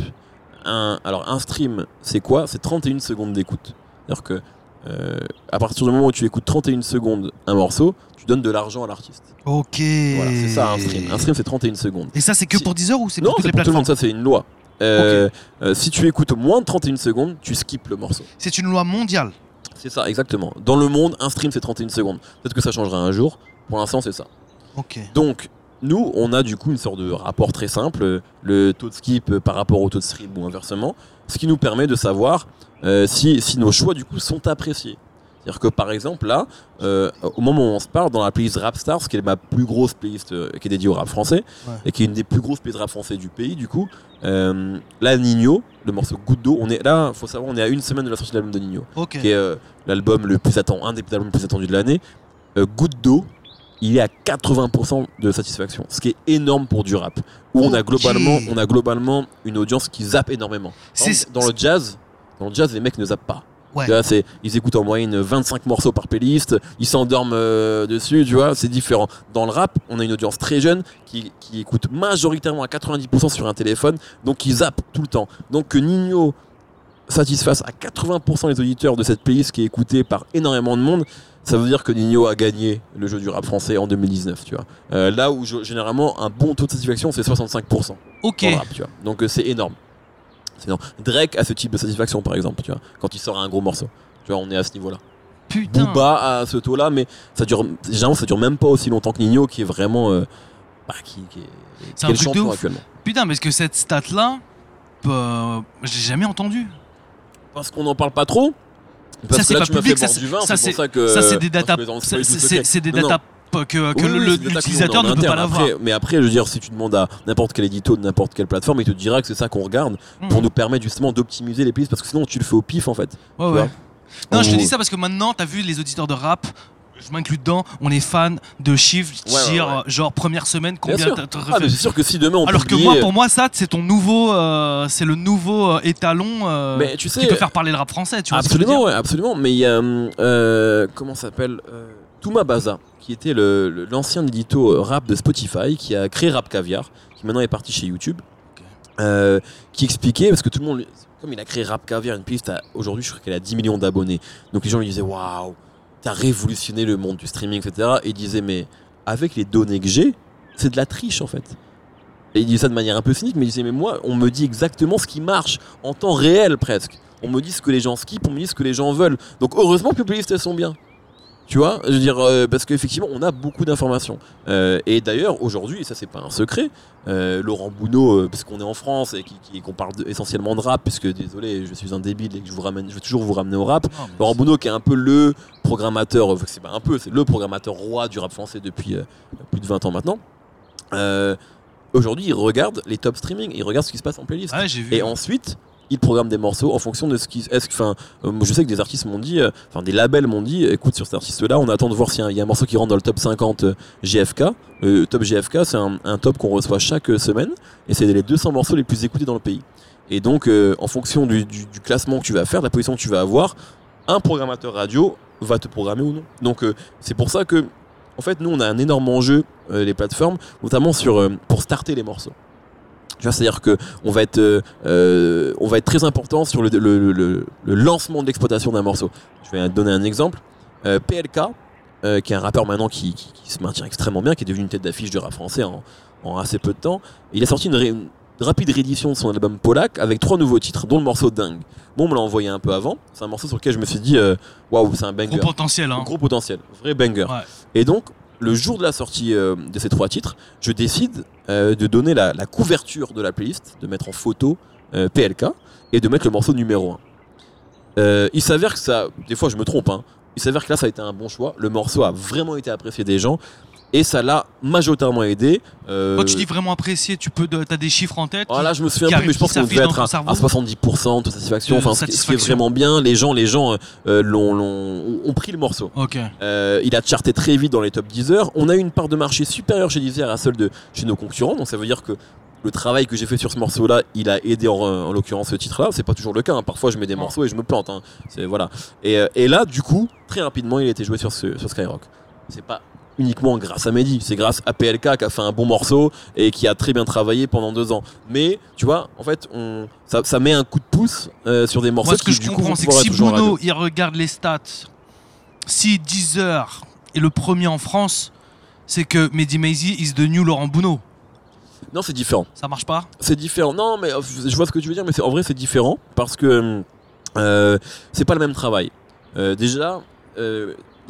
Alors un stream, c'est quoi? C'est 31 secondes d'écoute. C'est-à-dire que euh, à partir du moment où tu écoutes 31 secondes un morceau, tu donnes de l'argent à l'artiste. Ok. Voilà, c'est ça un stream. Un stream, c'est 31 secondes. Et ça, c'est que Si- pour Deezer ou c'est Non, pour toutes c'est les pour tout le monde, ça c'est une loi. Euh, euh, si tu écoutes moins de 31 secondes, tu skips le morceau. C'est une loi mondiale. C'est ça, exactement. Dans le monde, un stream c'est 31 secondes. Peut-être que ça changera un jour. Pour l'instant, c'est ça. Ok. Donc, nous, on a du coup une sorte de rapport très simple, le taux de skip par rapport au taux de stream ou inversement, ce qui nous permet de savoir euh, si, si nos choix du coup sont appréciés. C'est-à-dire que par exemple là, euh, au moment où on se parle, dans la playlist Rap Stars, qui est ma plus grosse playlist euh, qui est dédiée au rap français, Ouais. et qui est une des plus grosses playlists rap français du pays du coup, là Nino, le morceau Goutte d'eau, on est là, faut savoir, on est à une semaine de la sortie de l'album de Nino qui est l'album le plus attendu, un des albums les plus attendus de l'année. Goutte d'eau, il est à 80% de satisfaction, ce qui est énorme pour du rap. Où on a globalement, on a globalement une audience qui zappe énormément. Exemple, dans le jazz, dans le jazz, les mecs ne zappent pas. Ouais. Ils écoutent en moyenne 25 morceaux par playlist, ils s'endorment euh, dessus, tu vois, c'est différent. Dans le rap, on a une audience très jeune qui, qui écoute majoritairement à 90% sur un téléphone, donc ils zappent tout le temps. Donc que Nino satisfasse à 80% les auditeurs de cette playlist qui est écoutée par énormément de monde, ça veut dire que Nino a gagné le jeu du rap français en 2019, tu vois. Euh, là où je- généralement un bon taux de satisfaction c'est 65% Ok. rap, tu vois. Donc euh, c'est énorme. Énorme. Drake a ce type de satisfaction par exemple, tu vois, quand il sort un gros morceau. Tu vois, on est à ce niveau-là. Putain. Booba à ce taux-là, mais ça dure, généralement ça dure même pas aussi longtemps que Nino qui est vraiment, euh, bah, qui, qui est, C'est qui est le champion actuellement. Putain, parce que cette stat-là, je l'ai jamais entendue. Parce qu'on n'en parle pas trop. Parce Ça, c'est pas public, ça, boire du vin, ça, c'est pour ça c'est des data, c'est des data que, Oui, l'utilisateur ne peut pas l'avoir. Mais après, je veux dire, si tu demandes à n'importe quel édito de n'importe quelle plateforme, il te dira que c'est ça qu'on regarde pour Mhm. nous permettre justement d'optimiser les pistes parce que sinon tu le fais au pif en fait. Ouais, ouais. Non, je te dis ça parce que maintenant, t'as vu les auditeurs de rap. Je m'inclus dedans, on est fan de chiffres, Ouais, ouais, dire, ouais. genre première semaine, Bien combien t'as Ah, mais c'est sûr que si demain on Alors que moi, pour moi, ça, c'est ton nouveau, euh, c'est le nouveau euh, étalon euh, Mais tu sais, qui peut faire parler le rap français, tu vois. absolument, ouais, absolument. Mais il y a comment ça s'appelle Touma Baza, qui était le- le- l'ancien édito rap de Spotify, qui a créé Rap Caviar, qui maintenant est parti chez YouTube, qui expliquait parce que tout le monde, comme il a créé Rap Caviar, une piste, aujourd'hui je crois qu'elle a 10 millions d'abonnés. Donc les gens lui disaient waouh, t'as révolutionné le monde du streaming, etc. Et il disait mais avec les données que j'ai, c'est de la triche en fait. Et il dit ça de manière un peu cynique, mais il disait mais moi, on me dit exactement ce qui marche en temps réel presque. On me dit ce que les gens skippent, on me dit ce que les gens veulent. Donc heureusement que les playlists elles sont bien. Tu vois, je veux dire, euh, parce qu'effectivement, on a beaucoup d'informations. Euh, et d'ailleurs, aujourd'hui, et ça c'est pas un secret, euh, Laurent Bounot, euh, parce qu'on est en France et qu'on parle de- essentiellement de rap, puisque désolé, je suis un débile et que je vous ramène, je vais toujours vous ramener au rap. Laurent Bounot qui est un peu le programmateur, enfin, c'est pas un peu, c'est le programmateur roi du rap français depuis plus de 20 ans maintenant. Aujourd'hui, il regarde les top streaming, il regarde ce qui se passe en playlist. Vu. Et ensuite, il programme des morceaux en fonction de ce qui. Est-ce que, enfin, euh, je sais que des artistes m'ont dit, euh, enfin, des labels m'ont dit, écoute, sur cet artiste-là, on attend de voir s'il y y, a un morceau qui rentre dans le top 50 euh, GFK. Top GFK, c'est un, top qu'on reçoit chaque semaine, et c'est les 200 morceaux les plus écoutés dans le pays. Et donc, en fonction du, classement que tu vas faire, de la position que tu vas avoir, un programmateur radio va te programmer ou non. Donc, c'est pour ça que, en fait, nous, on a un énorme enjeu, les plateformes, notamment sur, pour starter les morceaux. Tu vois, c'est-à-dire que on va être, euh, euh, on va être très important sur le, le- le- le lancement de l'exploitation d'un morceau. Je vais donner un exemple. Euh, PLK, euh, qui est un rappeur maintenant qui, qui- qui se maintient extrêmement bien, qui est devenu une tête d'affiche du rap français en, en assez peu de temps. Il a sorti une, ré- une rapide réédition de son album Polak avec trois nouveaux titres, dont le morceau Dingue. Bon, on me l'a envoyé un peu avant. C'est un morceau sur lequel je me suis dit, euh, waouh, c'est un banger. Gros potentiel, hein. Gros potentiel, vrai banger. Ouais. Et donc, le jour de la sortie euh, de ces trois titres, je décide euh, de donner la, couverture de la playlist, de mettre en photo euh, PLK et de mettre le morceau numéro 1. il s'avère que ça, des fois je me trompe, hein, il s'avère que là ça a été un bon choix. Le morceau a vraiment été apprécié des gens et ça l'a majoritairement aidé. Euh, Quand tu dis vraiment apprécié, tu peux, de- t'as des chiffres en tête. voilà, je me souviens plus, mais je pense qu'on devait être à, ton à cerveau. 70% de satisfaction. De Enfin, ce qui- ce qui est satisfaction. vraiment bien. Les gens, les gens euh, l'ont, l'ont- ont pris le morceau. Ok. Euh, il a charté très vite dans les top Deezer. On a une part de marché supérieure chez Deezer à celle de chez nos concurrents. Donc ça veut dire que le travail que j'ai fait sur ce morceau-là, il a aidé en, en l'occurrence ce titre-là. C'est pas toujours le cas. hein. Parfois, je mets des morceaux et je me plante. hein. C'est voilà. Et, euh, et là, du coup, très rapidement, il a été joué sur, ce, sur Skyrock. C'est pas uniquement grâce à Mehdi, c'est grâce à PLK qui a fait un bon morceau et qui a très bien travaillé pendant deux ans. Mais tu vois, en fait, on, ça, ça met un coup de pouce euh, sur des morceaux Moi, ce que je du comprends, c'est que si. Bruno, il regarde les stats, si Deezer est le premier en France, c'est que Mehdi Maizy is the new Laurent Bounot. Non, c'est différent. Ça marche pas? C'est différent. Non, mais euh, je vois ce que tu veux dire, mais en vrai, c'est différent parce que euh, c'est pas le même travail. Euh, déjà,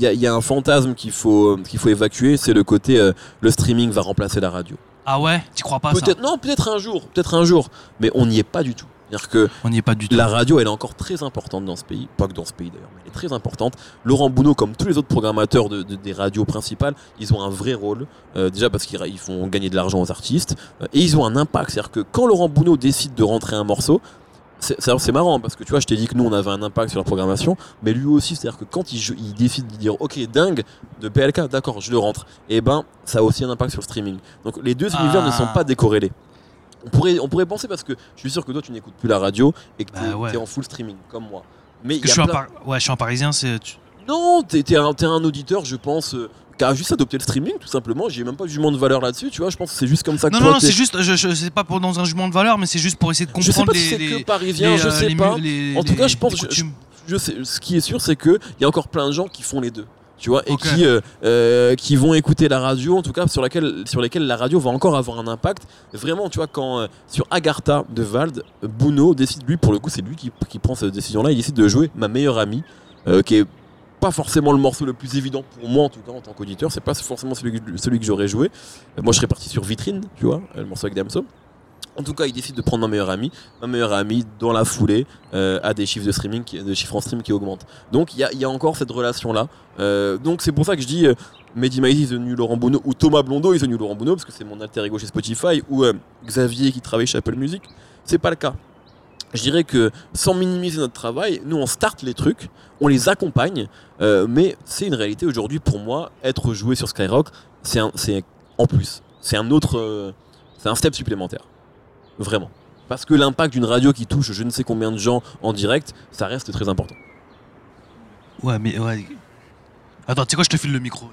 y, a- y a un fantasme qu'il faut, qu'il faut évacuer, c'est le côté euh, le streaming va remplacer la radio. Ah ouais? Tu crois pas ça? Peut-être, non, peut-être un jour, peut-être un jour, mais on n'y est pas du tout. C'est-à-dire que On n'y est pas du tout. la radio, elle est encore très importante dans ce pays. Pas que dans ce pays d'ailleurs, mais elle est très importante. Laurent Bounot, comme tous les autres programmateurs de- de- des radios principales, ils ont un vrai rôle. Euh, déjà parce qu'ils ils font gagner de l'argent aux artistes. euh, et ils ont un impact. C'est-à-dire que quand Laurent Bounot décide de rentrer un morceau, c'est marrant parce que tu vois, je t'ai dit que nous on avait un impact sur la programmation, mais lui aussi, c'est-à-dire que quand il, décide de dire ok dingue de PLK, d'accord, je le rentre, et ben ça a aussi un impact sur le streaming. Donc les deux Ah. univers ne sont pas décorrélés. On pourrait, on pourrait penser parce que je suis sûr que toi tu n'écoutes plus la radio et que Bah t'es ouais. t'es en full streaming comme moi. Mais je suis un plein- par- Ouais, je suis un parisien, c'est. tu- non, t'es t'es un, t'es un auditeur, je pense, euh, qui a juste adopté le streaming, tout simplement. J'ai même pas de jugement de valeur là-dessus, tu vois. Je pense que c'est juste comme ça que Non, toi, non, c'est juste, je, je sais pas pour dans un jugement de valeur, mais c'est juste pour essayer de Je sais comprendre pas si les. c'est les- que parisien, les, je sais pas. En tout cas, je pense- je- coutumes. Je sais, ce qui est sûr, c'est que il y a encore plein de gens qui font les deux. Tu vois, et qui, euh, euh, qui vont écouter la radio, en tout cas sur, laquelle, sur lesquels la radio va encore avoir un impact. Vraiment, tu vois, quand euh, sur Agartha de Vald, Bouno décide, lui, pour le coup, c'est lui qui, qui prend cette décision-là, il décide de jouer ma meilleure amie, qui est pas forcément le morceau le plus évident pour moi, en tout cas, en tant qu'auditeur. C'est pas forcément celui, que- j'aurais joué. Euh, moi, je serais parti sur Vitrine, tu vois, euh, le morceau avec Damso. En tout cas, il décide de prendre ma meilleure amie. Ma meilleure amie, dans la foulée, euh, a des chiffres de streaming, qui, chiffres en stream qui augmentent. Donc, il y a, encore cette relation-là. Euh, donc, c'est pour ça que je dis euh, Mehdi Maizi is the Laurent Bono ou Thomas Blondeau is the new Laurent Bono, parce que c'est mon alter ego chez Spotify, ou Xavier qui travaille chez Apple Music. C'est pas le cas. Je dirais que sans minimiser notre travail, nous on start les trucs, on les accompagne, euh, mais c'est une réalité aujourd'hui pour moi. Être joué sur Skyrock, c'est un- c'est en plus, c'est un autre, euh, c'est un step supplémentaire, vraiment. Parce que l'impact d'une radio qui touche je ne sais combien de gens en direct, ça reste très important. Ouais, mais ouais. Attends, tu sais quoi, je te file le micro.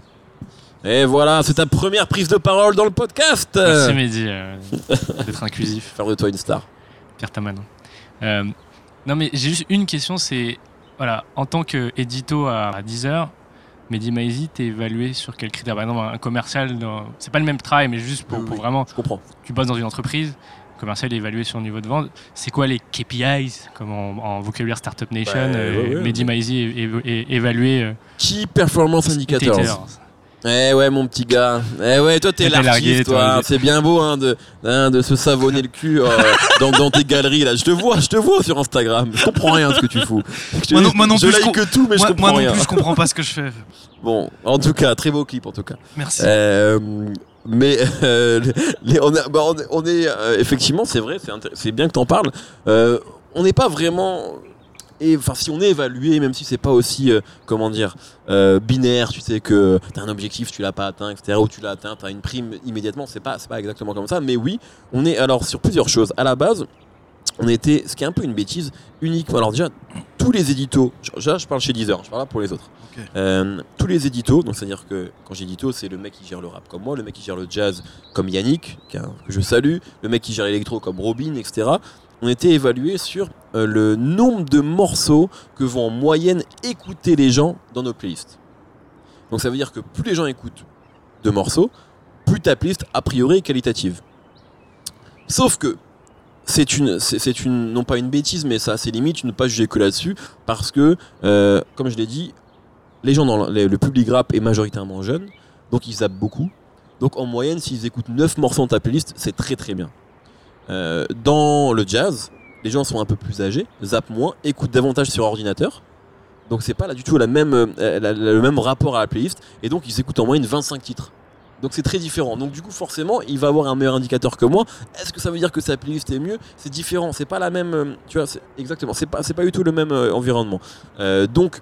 Et voilà, c'est ta première prise de parole dans le podcast. Merci Mehdi euh, [LAUGHS] d'être inclusif, Faire de toi une star. Pierre Taman. Euh, non mais j'ai juste une question, c'est voilà, en tant qu'édito à, à 10h, Mehdi t'es évalué sur quel critère? Par exemple, un commercial, dans- c'est pas le même travail, mais juste pour, Oui, pour oui. vraiment, Je comprends. tu bosses dans une entreprise, le commercial est évalué sur le niveau de vente. C'est quoi les KPIs, comme en, en vocabulaire Startup Nation Bah, euh, ouais, ouais, Mehdi est, est- est évalué euh, Key Performance Indicators. Eh ouais mon petit gars. Eh ouais toi t'es l'artiste toi. toi. C'est bien beau hein, de, hein, de se savonner le cul euh, [LAUGHS] dans, dans tes galeries là. Je te vois, je te vois sur Instagram. Je comprends rien de ce que tu fous. Je Moi non- dis, moi non je plus, je like tout mais moi, je comprends moi non rien. plus, je comprends pas ce que je fais. [LAUGHS] Bon, en tout cas, très beau clip en tout cas. Merci. Euh, mais euh, [LAUGHS] les- on, a- bah, on est, euh, effectivement, c'est vrai, c'est bien que t'en parles. Euh, on n'est pas vraiment. Et enfin, si on est évalué, même si c'est pas aussi, euh, comment dire, euh, binaire, tu sais que t'as un objectif, tu l'as pas atteint, etc. Ou tu l'as atteint, t'as une prime immédiatement. C'est pas, c'est pas exactement comme ça. Mais oui, on est alors sur plusieurs choses. À la base, on était, ce qui est un peu une bêtise, unique. Alors déjà, tous les éditos. Là, je parle chez Deezer. Je parle là pour les autres. Euh, tous les éditos, donc c'est-à-dire que quand j'ai édito, c'est le mec qui gère le rap comme moi, le mec qui gère le jazz comme Yannick, que je salue, le mec qui gère l'électro comme Robin, etc. On était évalué sur euh, le nombre de morceaux que vont en moyenne écouter les gens dans nos playlists. Donc ça veut dire que plus les gens écoutent de morceaux, plus ta playlist a priori est qualitative. Sauf que c'est une, non pas une bêtise, mais ça, c'est limite, ne pas juger que là-dessus, parce que, euh, comme je l'ai dit, les gens dans le, le public rap est majoritairement jeune, donc ils zappent beaucoup. Donc en moyenne, s'ils écoutent 9 morceaux dans ta playlist, c'est très très bien. Euh, dans le jazz, les gens sont un peu plus âgés, zappent moins, écoutent davantage sur ordinateur. Donc c'est pas là du tout même, euh, le même rapport à la playlist, et donc ils écoutent en moyenne 25 titres. Donc c'est très différent. Donc du coup forcément, il va avoir un meilleur indicateur que moi. Est-ce que ça veut dire que sa playlist est mieux? C'est différent. C'est pas la même. euh, tu vois, exactement. C'est pas, pas du tout le même environnement. Donc,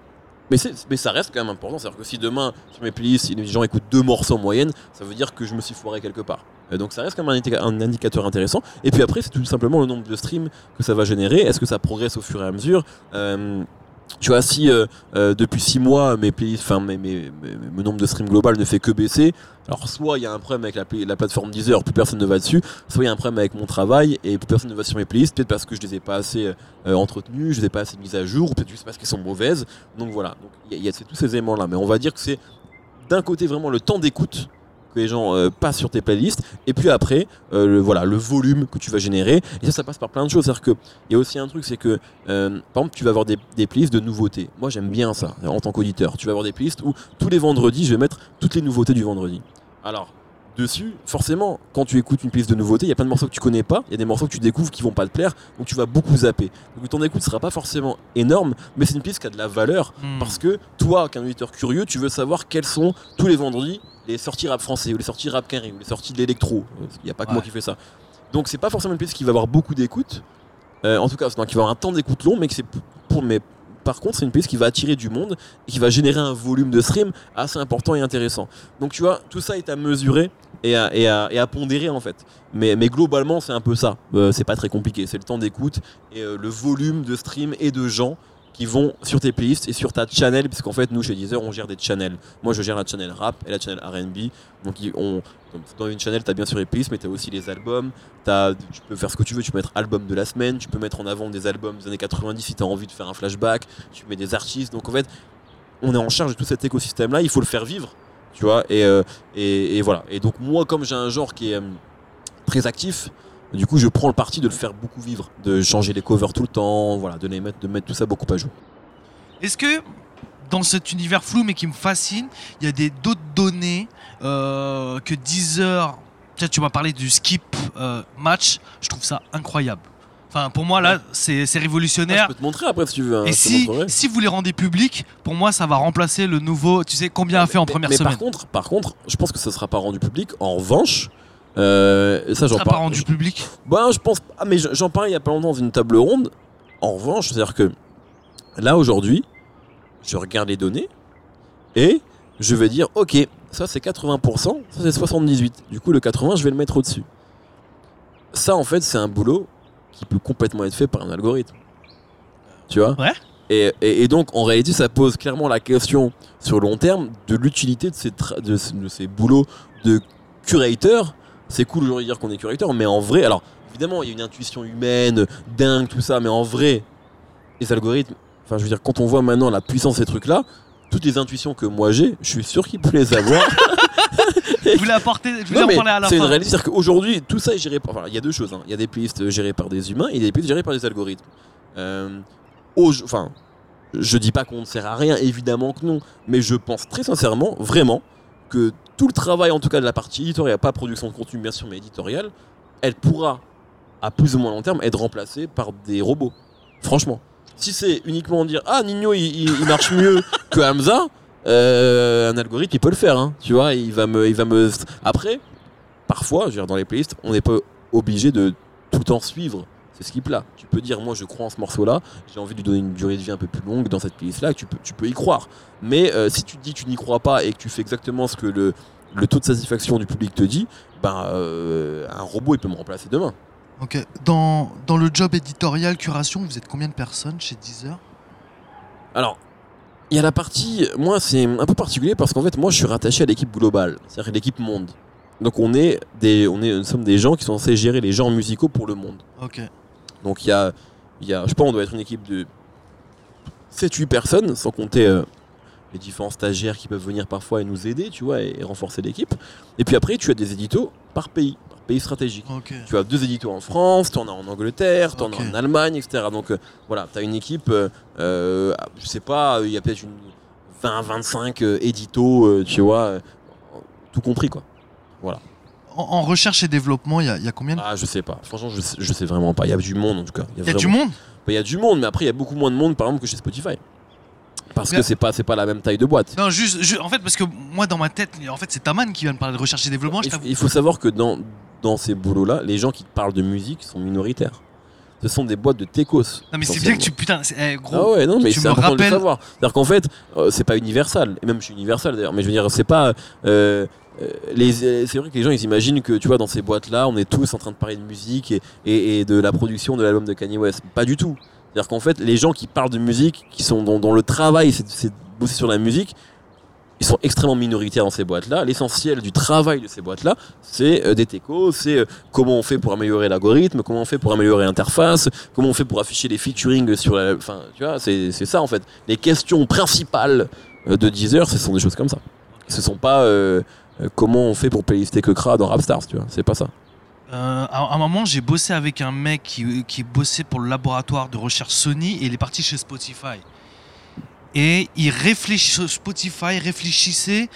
mais, ça reste quand même important. C'est-à-dire que si demain sur mes playlists, les gens écoutent deux morceaux en moyenne, ça veut dire que je me suis foiré quelque part. Donc ça reste quand même un indicateur intéressant. Et puis après, c'est tout simplement le nombre de streams que ça va générer. Est-ce que ça progresse au fur et à mesure Euh, tu vois, si euh, euh, depuis 6 mois, mes playlists, enfin, mes, mes- mes- mon nombre de streams global ne fait que baisser, alors soit il y a un problème avec la, plateforme Deezer, plus personne ne va dessus, soit il y a un problème avec mon travail et plus personne ne va sur mes playlists, peut-être parce que je les ai pas assez euh, entretenues, je les ai pas assez mises à jour, ou peut-être juste parce qu'elles sont mauvaises. Donc voilà, il y a, tous ces éléments-là. Mais on va dire que c'est d'un côté vraiment le temps d'écoute que les gens euh, passent sur tes playlists, et puis après, euh, le, voilà, le volume que tu vas générer. Et ça, ça passe par plein de choses. C'est-à-dire qu'il y a aussi un truc, c'est que, euh, par exemple, tu vas avoir des, des playlists de nouveautés. Moi, j'aime bien ça, en tant qu'auditeur. Tu vas avoir des playlists où tous les vendredis, je vais mettre toutes les nouveautés du vendredi. Alors, dessus, forcément, quand tu écoutes une playlist de nouveautés, il y a plein de morceaux que tu connais pas, il y a des morceaux que tu découvres qui vont pas te plaire, donc tu vas beaucoup zapper. Donc ton écoute sera pas forcément énorme, mais c'est une playlist qui a de la valeur Hmm. parce que toi, qu'un auditeur curieux, tu veux savoir quels sont tous les vendredis les sorties rap français ou les sorties rap carré ou les sorties de l'électro. Il n'y a pas que moi qui fais ça. Donc c'est pas forcément une playlist qui va avoir beaucoup d'écoute, Euh, en tout cas, donc il va avoir un temps d'écoute long, mais que c'est pour mais par contre, c'est une playlist qui va attirer du monde et qui va générer un volume de stream assez important et intéressant. Donc tu vois, tout ça est à mesurer et à, pondérer en fait. Mais, mais globalement, c'est un peu ça. Euh, c'est pas très compliqué. C'est le temps d'écoute et euh, le volume de stream et de gens qui vont sur tes playlists et sur ta channel, puisqu'en fait, nous chez Deezer, on gère des channels. Moi, je gère la channel rap et la channel RB. Donc, dans une channel, tu as bien sûr les playlists, mais tu as aussi les albums. Tu peux faire ce que tu veux. Tu peux mettre album de la semaine, tu peux mettre en avant des albums des années 90 si tu as envie de faire un flashback. Tu mets des artistes. Donc, en fait, on est en charge de tout cet écosystème-là. Il faut le faire vivre. Tu vois, et, euh, et voilà. Et donc, moi, comme j'ai un genre qui est euh, très actif, du coup, je prends le parti de le faire beaucoup vivre, de changer les covers tout le temps, voilà, de les mettre, de mettre tout ça beaucoup à jour. Est-ce que dans cet univers flou mais qui me fascine, il y a des d'autres données euh, que Deezer. Tiens, tu m'as parlé du skip euh, match. Je trouve ça incroyable. Enfin, pour moi là, c'est c'est Ah, je révolutionnaire. peux te montrer après si tu veux. hein, Et je si, vous les rendez publics, pour moi, ça va remplacer le nouveau. Tu sais combien a fait en Mais- première mais semaine Par contre, par contre, je pense que ça sera pas rendu public. En revanche, euh, ça Ça j'en parle. rendu public. Bah, je pense. Ah, mais j'en parlais il y a pas longtemps dans une table ronde. En revanche, c'est-à-dire que là aujourd'hui, je regarde les données et je vais dire, ok, ça c'est 80%, ça c'est 78. Du coup, le 80, je vais le mettre au-dessus. Ça, en fait, c'est un boulot qui peut complètement être fait par un algorithme. Tu vois? Ouais. et, et- et donc, en réalité, ça pose clairement la question sur le long terme de l'utilité de ces, de ces boulots de curateur. C'est cool aujourd'hui de dire qu'on est curateur, mais en vrai, alors évidemment, il y a une intuition humaine, dingue, tout ça, mais en vrai, les algorithmes, enfin, je veux dire, quand on voit maintenant la puissance de ces trucs-là, toutes les intuitions que moi j'ai, je suis sûr qu'ils peuvent les avoir. [LAUGHS] Je voulais apporter. Je voulais Non, en mais parler à la c'est une réalité, c'est-à-dire qu'aujourd'hui, tout ça est géré par. Enfin, il y a deux choses. hein. Il y a des playlists gérées par des humains et des playlists gérées par des algorithmes. Euh, au- Enfin, je dis pas qu'on ne sert à rien, évidemment que non, mais je pense très sincèrement, vraiment, que tout le travail, en tout cas de la partie éditoriale, pas production de contenu bien sûr, mais éditoriale, elle pourra, à plus ou moins long terme, être remplacée par des robots. Franchement. Si c'est uniquement dire Ah, Nino il, marche mieux [LAUGHS] que Hamza, euh, un algorithme il peut le faire, hein, tu vois, il va me, il va me. Après, parfois, je veux dire, dans les playlists, on n'est pas obligé de tout temps suivre ces skips-là. Tu peux dire, moi je crois en ce morceau-là, j'ai envie de lui donner une durée de vie un peu plus longue dans cette playlist-là, tu peux, tu peux y croire. Mais euh, si tu te dis que tu n'y crois pas et que tu fais exactement ce que le, le taux de satisfaction du public te dit, ben, euh, un robot il peut me remplacer demain. Ok. Dans, dans le job éditorial curation, vous êtes combien de personnes chez Deezer? Alors, il y a la partie. Moi, c'est un peu particulier parce qu'en fait, moi, je suis rattaché à l'équipe globale, c'est-à-dire l'équipe monde. Donc, on est des, on est, nous sommes des gens qui sont censés gérer les genres musicaux pour le monde. Ok. Donc, il y a, y a, je sais pas, on doit être une équipe de 7-8 personnes, sans compter euh, les différents stagiaires qui peuvent venir parfois et nous aider, tu vois, et, renforcer l'équipe. Et puis après, tu as des éditos par pays, par pays stratégique. Tu as deux éditos en France, tu en as en Angleterre, tu en as en Allemagne, etc. Donc euh, voilà, tu as une équipe, euh, euh, je sais pas, il y a peut-être une 20-25 euh, éditos, tu vois, tout compris quoi. En, en recherche et développement, il y, a- il y a combien de... Ah, je sais pas, franchement, je sais, je sais vraiment pas. Il y a du monde en tout cas. Il y a du vraiment- monde Bah, Il y a du monde, mais après, il y a beaucoup moins de monde par exemple que chez Spotify. Parce Mais- que c'est pas, c'est pas la même taille de boîte. Non, juste, ju- en fait, parce que moi, dans ma tête, en fait, c'est Taman qui vient de parler de recherche et développement. Il, il faut savoir que dans, dans ces boulots-là, les gens qui parlent de musique sont minoritaires. Ce sont des boîtes de techos. Non, mais c'est bien que tu. Putain, eh, gros. Ah ouais, non, mais tu c'est me important de le rappelles- savoir. C'est-à-dire qu'en fait, euh, c'est pas universal. Et même je suis universal d'ailleurs. Mais je veux dire, c'est pas. euh, c'est vrai que les gens ils imaginent que tu vois dans ces boîtes là on est tous en train de parler de musique et, de la production de l'album de Kanye West. Pas du tout. C'est à dire qu'en fait les gens qui parlent de musique qui sont dans, le travail c'est de bosser sur la musique ils sont extrêmement minoritaires dans ces boîtes là l'essentiel du travail de ces boîtes là c'est euh, des techos c'est euh, comment on fait pour améliorer l'algorithme comment on fait pour améliorer l'interface comment on fait pour afficher les featuring sur enfin tu vois c'est ça en fait. Les questions principales euh, de Deezer ce sont des choses comme ça. Ce sont pas euh, euh, comment on fait pour playlister que Kra dans Rapstars tu vois? C'est pas ça Euh, à un moment, j'ai bossé avec un mec qui, qui bossait pour le laboratoire de recherche Sony et il est parti chez Spotify. Et il réfléchissait, Spotify réfléchissait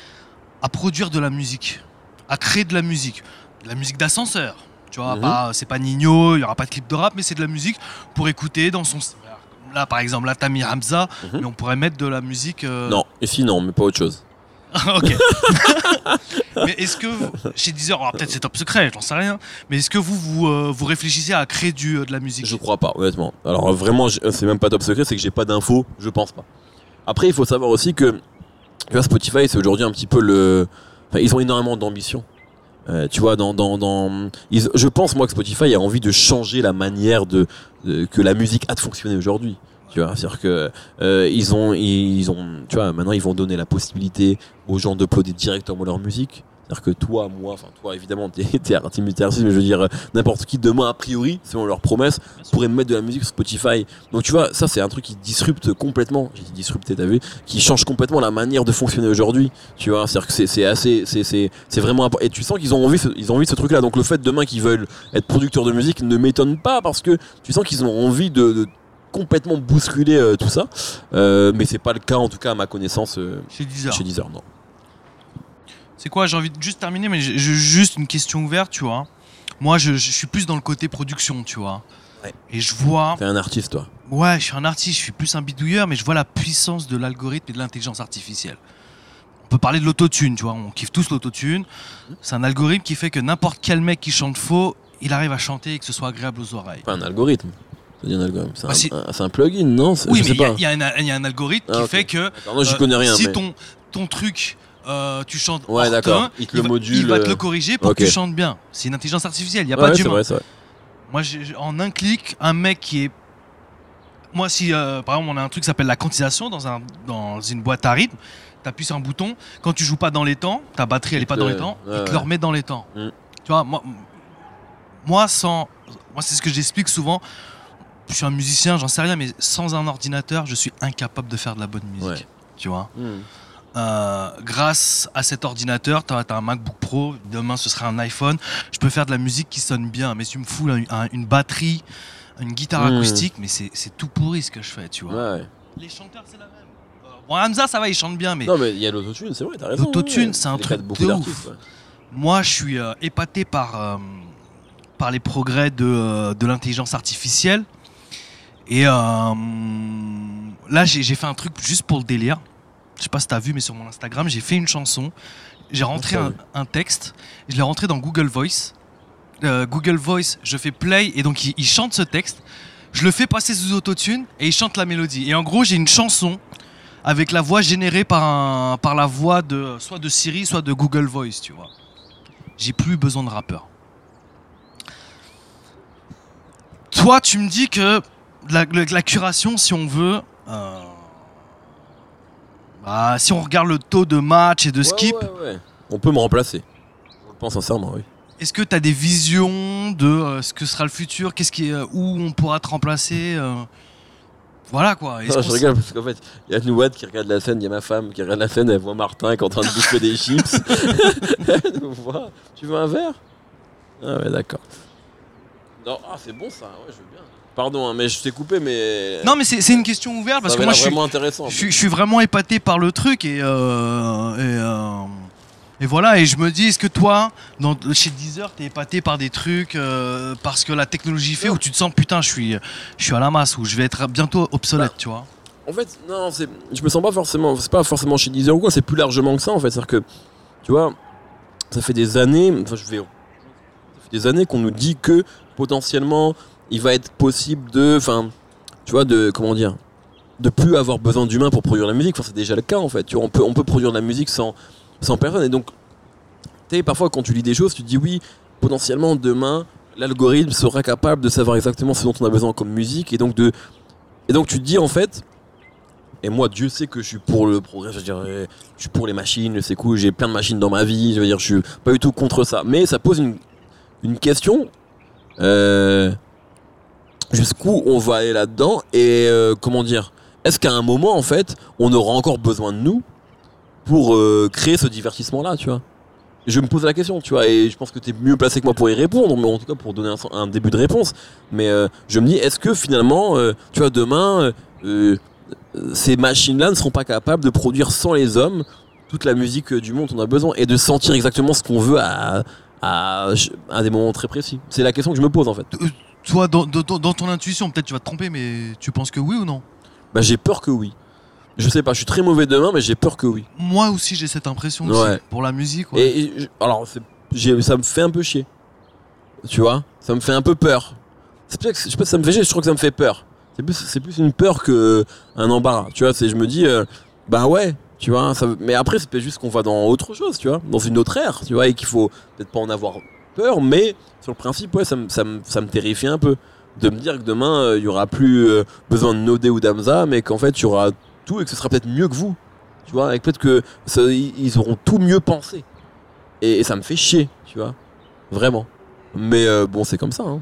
à produire de la musique, à créer de la musique, de la musique d'ascenseur. Tu vois, Mhm. c'est pas Nino, il y aura pas de clip de rap, mais c'est de la musique pour écouter dans son. Là, par exemple, là, t'as mis Hamza, Mhm. mais on pourrait mettre de la musique. euh, non ici non mais pas autre chose [LAUGHS] ok. [LAUGHS] mais est-ce que vous- chez Deezer, alors peut-être c'est top secret, j'en sais rien, mais est-ce que vous vous, euh, réfléchissez à créer du, euh, de la musique? Je crois pas, honnêtement. Alors euh, vraiment, c'est même pas top secret, c'est que j'ai pas d'infos, je pense pas. Après, il faut savoir aussi que tu vois, Spotify, c'est aujourd'hui un petit peu le. Ils ont énormément d'ambition. Tu vois, dans, dans, dans... je pense moi que Spotify a envie de changer la manière de- que la musique a de fonctionner aujourd'hui. Tu vois, c'est-à-dire que euh, ils ont, ils ont, tu vois, maintenant ils vont donner la possibilité aux gens d'uploader directement leur musique. C'est-à-dire que toi, moi, enfin toi évidemment, [LAUGHS] t'es t'es artiste, mais je veux dire euh, n'importe qui demain a priori, selon leurs promesses, pourrait mettre de la musique sur Spotify. Donc tu vois, ça c'est un truc qui disrupte complètement. J'ai dit disrupter, t'as vu Qui change complètement la manière de fonctionner aujourd'hui. Tu vois, c'est-à-dire que c'est- c'est assez, c'est- vraiment important. Et tu sens qu'ils ont envie, ils ont envie de ce truc-là. Donc le fait demain qu'ils veulent être producteurs de musique ne m'étonne pas parce que tu sens qu'ils ont envie de, de complètement bousculer euh, tout ça. Euh, mais c'est pas le cas en tout cas à ma connaissance euh, Chez Deezer. chez Deezer. Non. C'est quoi J'ai envie de juste terminer, mais j'ai juste une question ouverte, tu vois. Moi, je, je suis plus dans le côté production, tu vois. Ouais. Et je vois. T'es un artiste toi. Ouais, je suis un artiste, je suis plus un bidouilleur, mais je vois la puissance de l'algorithme et de l'intelligence artificielle. On peut parler de l'autotune, tu vois, on kiffe tous l'autotune. C'est un algorithme qui fait que n'importe quel mec qui chante faux, il arrive à chanter et que ce soit agréable aux oreilles. Pas un algorithme. C'est un algorithme. C'est Bah, un- plugin, non C'est- Oui, mais il y, il y a un- il y a un algorithme Ah, qui ok. fait que euh, connais rien. si mais... ton, ton truc, euh, tu chantes Ouais, d'accord. Il te le va- module, il va te euh, le corriger pour que tu chantes bien. C'est une intelligence artificielle, il n'y a Ouais, pas d'humain. Moi, en un clic, un mec qui est. Moi, si euh, par exemple, on a un truc qui s'appelle la quantisation dans, un, dans une boîte à rythme, tu appuies sur un bouton. Quand tu joues pas dans les temps, ta batterie elle est pas dans les temps, Ouais, il te le remet dans les temps. Mm. Tu vois, moi, moi, sans. Moi, c'est ce que j'explique souvent. Je suis un musicien, j'en sais rien, mais sans un ordinateur, je suis incapable de faire de la bonne musique. Ouais. Tu vois? Hmm. euh, grâce à cet ordinateur, tu as, un MacBook Pro, demain ce sera un iPhone, je peux faire de la musique qui sonne bien. Mais si tu me fous un- un- une batterie, une guitare Mm. acoustique, mais c'est tout pourri ce que je fais, tu vois. Ouais. Les chanteurs, c'est la même. Euh, bon, Hamza, ça va, il chante bien, mais Non, mais il y a l'autotune, c'est vrai, t'as raison. L'autotune, c'est un truc de ouf. ouais. moi, je suis euh, épaté par, euh, par les progrès de, euh, de l'intelligence artificielle. Et euh, là, j'ai fait un truc juste pour le délire. Je sais pas si t'as vu, mais sur mon Instagram, j'ai fait une chanson. J'ai rentré un, texte. Je l'ai rentré dans Google Voice. Euh, Google Voice, je fais play et donc il, il chante ce texte. Je le fais passer sous autotune et il chante la mélodie. Et en gros, j'ai une chanson avec la voix générée par, un, par la voix de soit de Siri, soit de Google Voice, tu vois. J'ai plus besoin de rappeur. Toi, tu me dis que la, curation, si on veut, euh, bah, si on regarde le taux de match et de skip, Ouais, ouais, ouais. On peut me remplacer. Je le pense sincèrement, oui. est-ce que tu as des visions de euh, ce que sera le futur? Qu'est-ce qui, euh, où on pourra te remplacer Voilà quoi. Non, je rigole parce qu'en fait, il y a Nouad qui regarde la scène, il y a ma femme qui regarde la scène, elle voit Martin qui est en train de bouffer des chips. [LAUGHS] [LAUGHS] elle nous voit. Tu veux un verre? Ah ouais, d'accord. Non, ah c'est bon ça, ouais, je veux bien. Pardon, hein, mais je t'ai coupé, mais. Non, mais c'est une question ouverte parce ça que moi je suis, vraiment intéressant. je, suis, je suis vraiment épaté par le truc et, euh, et, euh, et voilà. Et je me dis, est-ce que toi, dans, chez Deezer, t'es épaté par des trucs euh, parce que la technologie fait Non. où tu te sens putain, je suis, je suis à la masse ou je vais être bientôt obsolète, tu vois? En fait, non, je me sens pas forcément, c'est pas forcément chez Deezer ou quoi, c'est plus largement que ça en fait. C'est-à-dire que, tu vois, ça fait des années, enfin je vais, ça fait des années qu'on nous dit que potentiellement il va être possible de, enfin, tu vois, de, comment dire, de plus avoir besoin d'humains pour produire la musique. Enfin, c'est déjà le cas en fait. Tu on peut, on peut produire de la musique sans, sans personne. Et donc, tu sais, parfois quand tu lis des choses, tu te dis oui, potentiellement demain, l'algorithme sera capable de savoir exactement ce dont on a besoin comme musique et donc de, et donc tu te dis en fait. Et moi, Dieu sait que je suis pour le progrès. Je veux dire, euh, je suis pour les machines, c'est cool. J'ai plein de machines dans ma vie. Je veux dire, je suis pas du tout contre ça. Mais ça pose une, une question. Euh, jusqu'où on va aller là-dedans et euh, comment dire Est-ce qu'à un moment, en fait, on aura encore besoin de nous pour euh, créer ce divertissement-là, tu vois? Je me pose la question, tu vois, et je pense que tu es mieux placé que moi pour y répondre, mais en tout cas pour donner un, début de réponse. Mais euh, je me dis, est-ce que finalement, euh, tu vois, demain, euh, euh, ces machines-là ne seront pas capables de produire sans les hommes toute la musique du monde on a besoin et de sentir exactement ce qu'on veut à, à, à des moments très précis? C'est la question que je me pose en fait. Toi, dans, dans- dans ton intuition, peut-être tu vas te tromper, mais tu penses que oui ou non? Bah, j'ai peur que oui. Je sais pas, je suis très mauvais demain, mais j'ai peur que oui. Moi aussi, j'ai cette impression aussi, Ouais. pour la musique. ouais. Et, et je- alors, c'est- j'ai- ça me fait un peu chier. Tu vois? Ça me fait un peu peur. C'est peut-être que- Je sais pas si ça me fait chier, je trouve que ça me fait peur. C'est plus, c'est plus une peur que un embarras. Tu vois, c'est je me dis, euh, bah ouais, tu vois. Ça, mais après, c'est peut-être juste qu'on va dans autre chose, tu vois, dans une autre ère, tu vois, et qu'il faut peut-être pas en avoir peur, mais sur le principe, ouais, ça me, ça me, ça me terrifie un peu. De me dire que demain, euh, il y aura plus euh, besoin de Nodé ou d'Amza, mais qu'en fait, il y aura tout et que ce sera peut-être mieux que vous. Tu vois, et peut-être que ça- ils auront tout mieux pensé. Et, et ça me fait chier, tu vois. Vraiment. Mais euh, bon, c'est comme ça. Hein.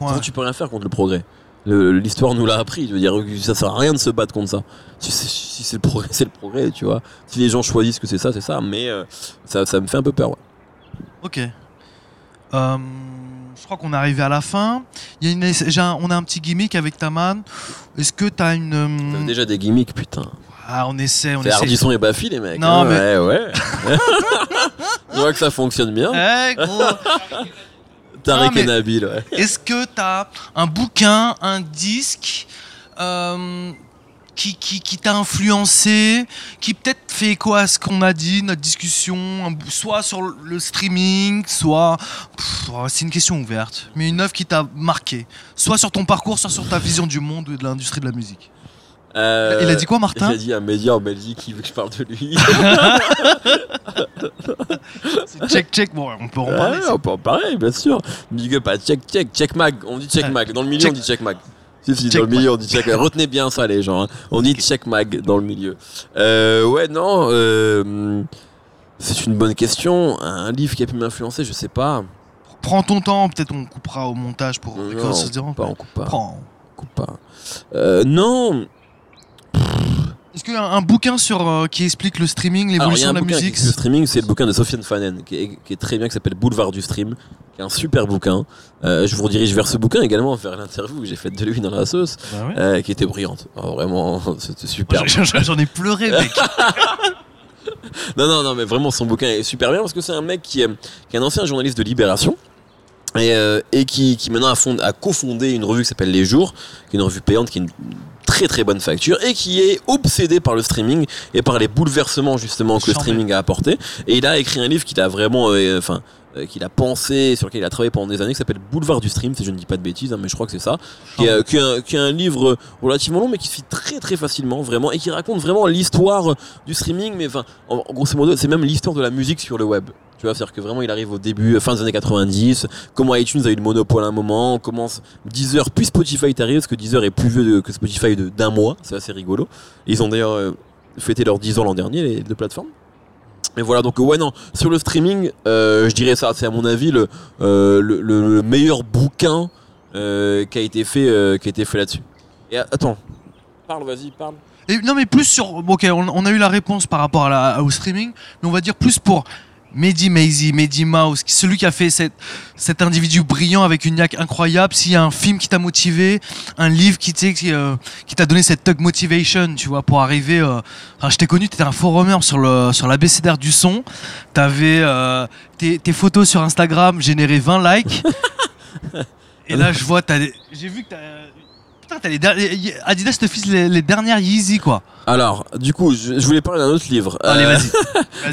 Ouais. tu peux rien faire contre le progrès. L'histoire nous l'a appris. Je veux dire, ça sert à rien de se battre contre ça. Si, c'est- si c'est le progrès, c'est le progrès, tu vois. Si les gens choisissent que c'est ça, c'est ça. Mais euh, ça, ça me fait un peu peur, ouais. Ok. Euh, je crois qu'on est arrivé à la fin. Il y a une, j'ai un- on a un petit gimmick avec Taman. Est-ce que t'as une. euh, T'as déjà des gimmicks, putain. Ah, on essaie, on C'est essaie. Hardisson et Bafi, les mecs. Non, hein. mais- Ouais, ouais. [LAUGHS] Je vois que ça fonctionne bien. Eh, gros. [LAUGHS] Mais- et Nabil, ouais. Est-ce que t'as un bouquin, un disque euh, qui, qui, qui t'a influencé, qui peut-être fait écho à ce qu'on a dit, notre discussion, soit sur le streaming, soit. Oh, C'est une question ouverte, mais une œuvre qui t'a marqué, soit sur ton parcours, soit sur ta vision du monde et de l'industrie de la musique. Euh, Il a dit quoi, Il Martin a dit un média en Belgique qui veut que je parle de lui. [LAUGHS] Check, check, bon, on peut en parler. Ouais, on peut en parler, bien sûr. Big up à Check Check, Check Mag. On dit Check. Mag. Dans le milieu, Check- on dit Check Mag. Si, si, dans le milieu, on dit Check Mag. [LAUGHS] Retenez bien ça, les gens. hein. On dit Check Mag dans le milieu. Euh, ouais, non. euh, c'est une bonne question. Un livre qui a pu m'influencer, je sais pas. Prends ton temps, peut-être on coupera au montage pour que Non, se dérange. pas, on coupe pas. Prends. on coupe pas. Euh, non. Est-ce qu'il y a un bouquin sur, euh, qui explique le streaming, l'évolution de la bouquin musique le streaming, c'est le bouquin de Sofiane Fanen, qui est, qui est très bien, qui s'appelle Boulevard du Stream, qui est un super bouquin. Euh, je vous redirige vers ce bouquin également, vers l'interview que j'ai faite de lui dans la sauce, Bah ouais. euh, qui était brillante. Alors, vraiment, [LAUGHS] c'était super. J'en- ai pleuré, mec. [LAUGHS] Non, non, non, mais vraiment, son bouquin est super bien parce que c'est un mec qui est, qui est un ancien journaliste de Libération. Et, euh, et qui, qui maintenant a, fond- a cofondé une revue qui s'appelle Les Jours, qui est une revue payante, qui est une très très bonne facture, et qui est obsédé par le streaming et par les bouleversements justement que le streaming a apporté. Et il a écrit un livre qu'il a vraiment, euh, enfin, euh, qu'il a pensé, sur lequel il a travaillé pendant des années, qui s'appelle Boulevard du Stream, si je ne dis pas de bêtises, hein, mais je crois que c'est ça, qui est, qui est un, qui est un livre relativement long, mais qui se lit très très facilement, vraiment, et qui raconte vraiment l'histoire du streaming, mais enfin, en, en grosso modo, c'est même l'histoire de la musique sur le web. Tu vois, c'est-à-dire que vraiment, il arrive au début, fin des années 90, comment iTunes a eu le monopole à un moment, comment Deezer, puis Spotify est arrivé, parce que Deezer est plus vieux que Spotify d'un mois, c'est assez rigolo. Ils ont d'ailleurs euh, fêté leurs 10 ans l'an dernier, les deux plateformes. Et voilà, donc euh, ouais, non, sur le streaming, euh, je dirais ça, c'est à mon avis le, euh, le, le- le meilleur bouquin euh, qui a été fait, euh, fait là-dessus. Et attends, parle, vas-y, parle. Et, non, mais plus sur. Ok, on, on a eu la réponse par rapport à la- au streaming, mais on va dire plus pour Mehdi Maizy, Mehdi Mouse, celui qui a fait cette, cet individu brillant avec une niaque incroyable. S'il y a un film qui t'a motivé, un livre qui euh, qui t'a donné cette tug motivation, tu vois, pour arriver. euh, Enfin, je t'ai connu, t'étais un forumer sur le sur l'abécédaire du son. T'avais euh, tes, tes photos sur Instagram généraient 20 likes. [LAUGHS] Et là, je vois, t'as des- j'ai vu que t'as. Putain, les derniers. Adidas te file les, les dernières Yeezy, quoi. Alors, du coup, je, je voulais parler d'un autre livre. Allez, Euh, vas-y.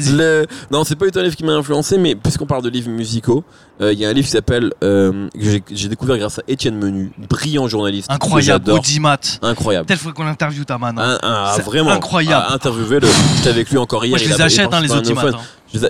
[LAUGHS] Vas-y. Le... Non, c'est pas un livre qui m'a influencé, mais puisqu'on parle de livres musicaux, euh, il y a un livre qui s'appelle, euh, que j'ai- découvert grâce à Étienne Menu, brillant journaliste. Incroyable. Audimat. Incroyable. Telle fois qu'on interview ta man. Un- un- vraiment incroyable. à interviewer le j'étais avec lui encore hier Moi, je les il achète, hein, les Audimat. iPhone.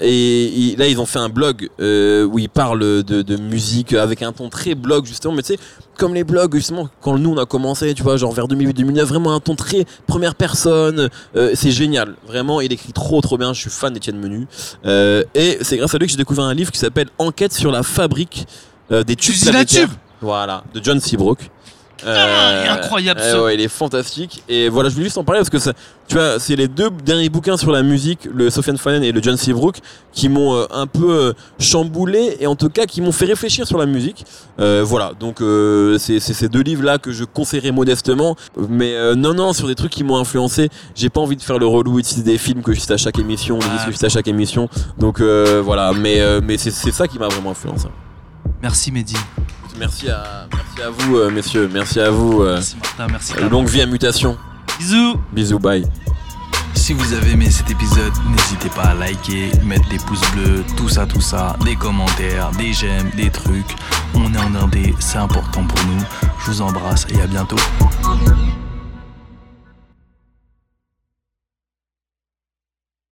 Et, là, ils ont fait un blog euh, où ils parlent de, de musique avec un ton très blog, justement. Mais tu sais, comme les blogs, justement, quand nous on a commencé, tu vois, genre vers 2008-2009, vraiment un ton très première personne. Euh, c'est génial. Vraiment, il écrit trop, trop bien. Je suis fan d'Étienne Menu. Euh, et c'est grâce à lui que j'ai découvert un livre qui s'appelle Enquête sur la fabrique euh, des tubes planétaires. tubes. Voilà, de John Seabrook. Euh, il est incroyable, euh, ce- ouais, il est fantastique. Et voilà, je voulais juste en parler parce que ça, tu vois, c'est les deux derniers bouquins sur la musique, le Sofiane Fanen et le John Seabrook, qui m'ont euh, un peu euh, chamboulé et en tout cas qui m'ont fait réfléchir sur la musique. Euh, voilà, donc euh, c'est ces deux livres-là que je conseillerais modestement. Mais euh, non, non, sur des trucs qui m'ont influencé, j'ai pas envie de faire le relou et de citer des films que je cite à chaque émission, des Ah. disques que je cite à chaque émission. Donc euh, voilà, mais, euh, mais c'est c'est ça qui m'a vraiment influencé. Merci Mehdi. Merci à, merci à vous, euh, messieurs. Merci à vous. euh, Merci Martin, merci. longue vie à mutation. Bisous. Bisous, bye. Si vous avez aimé cet épisode, n'hésitez pas à liker, mettre des pouces bleus, tout ça, tout ça, des commentaires, des j'aime, des trucs. On est en indé, c'est important pour nous. Je vous embrasse et à bientôt.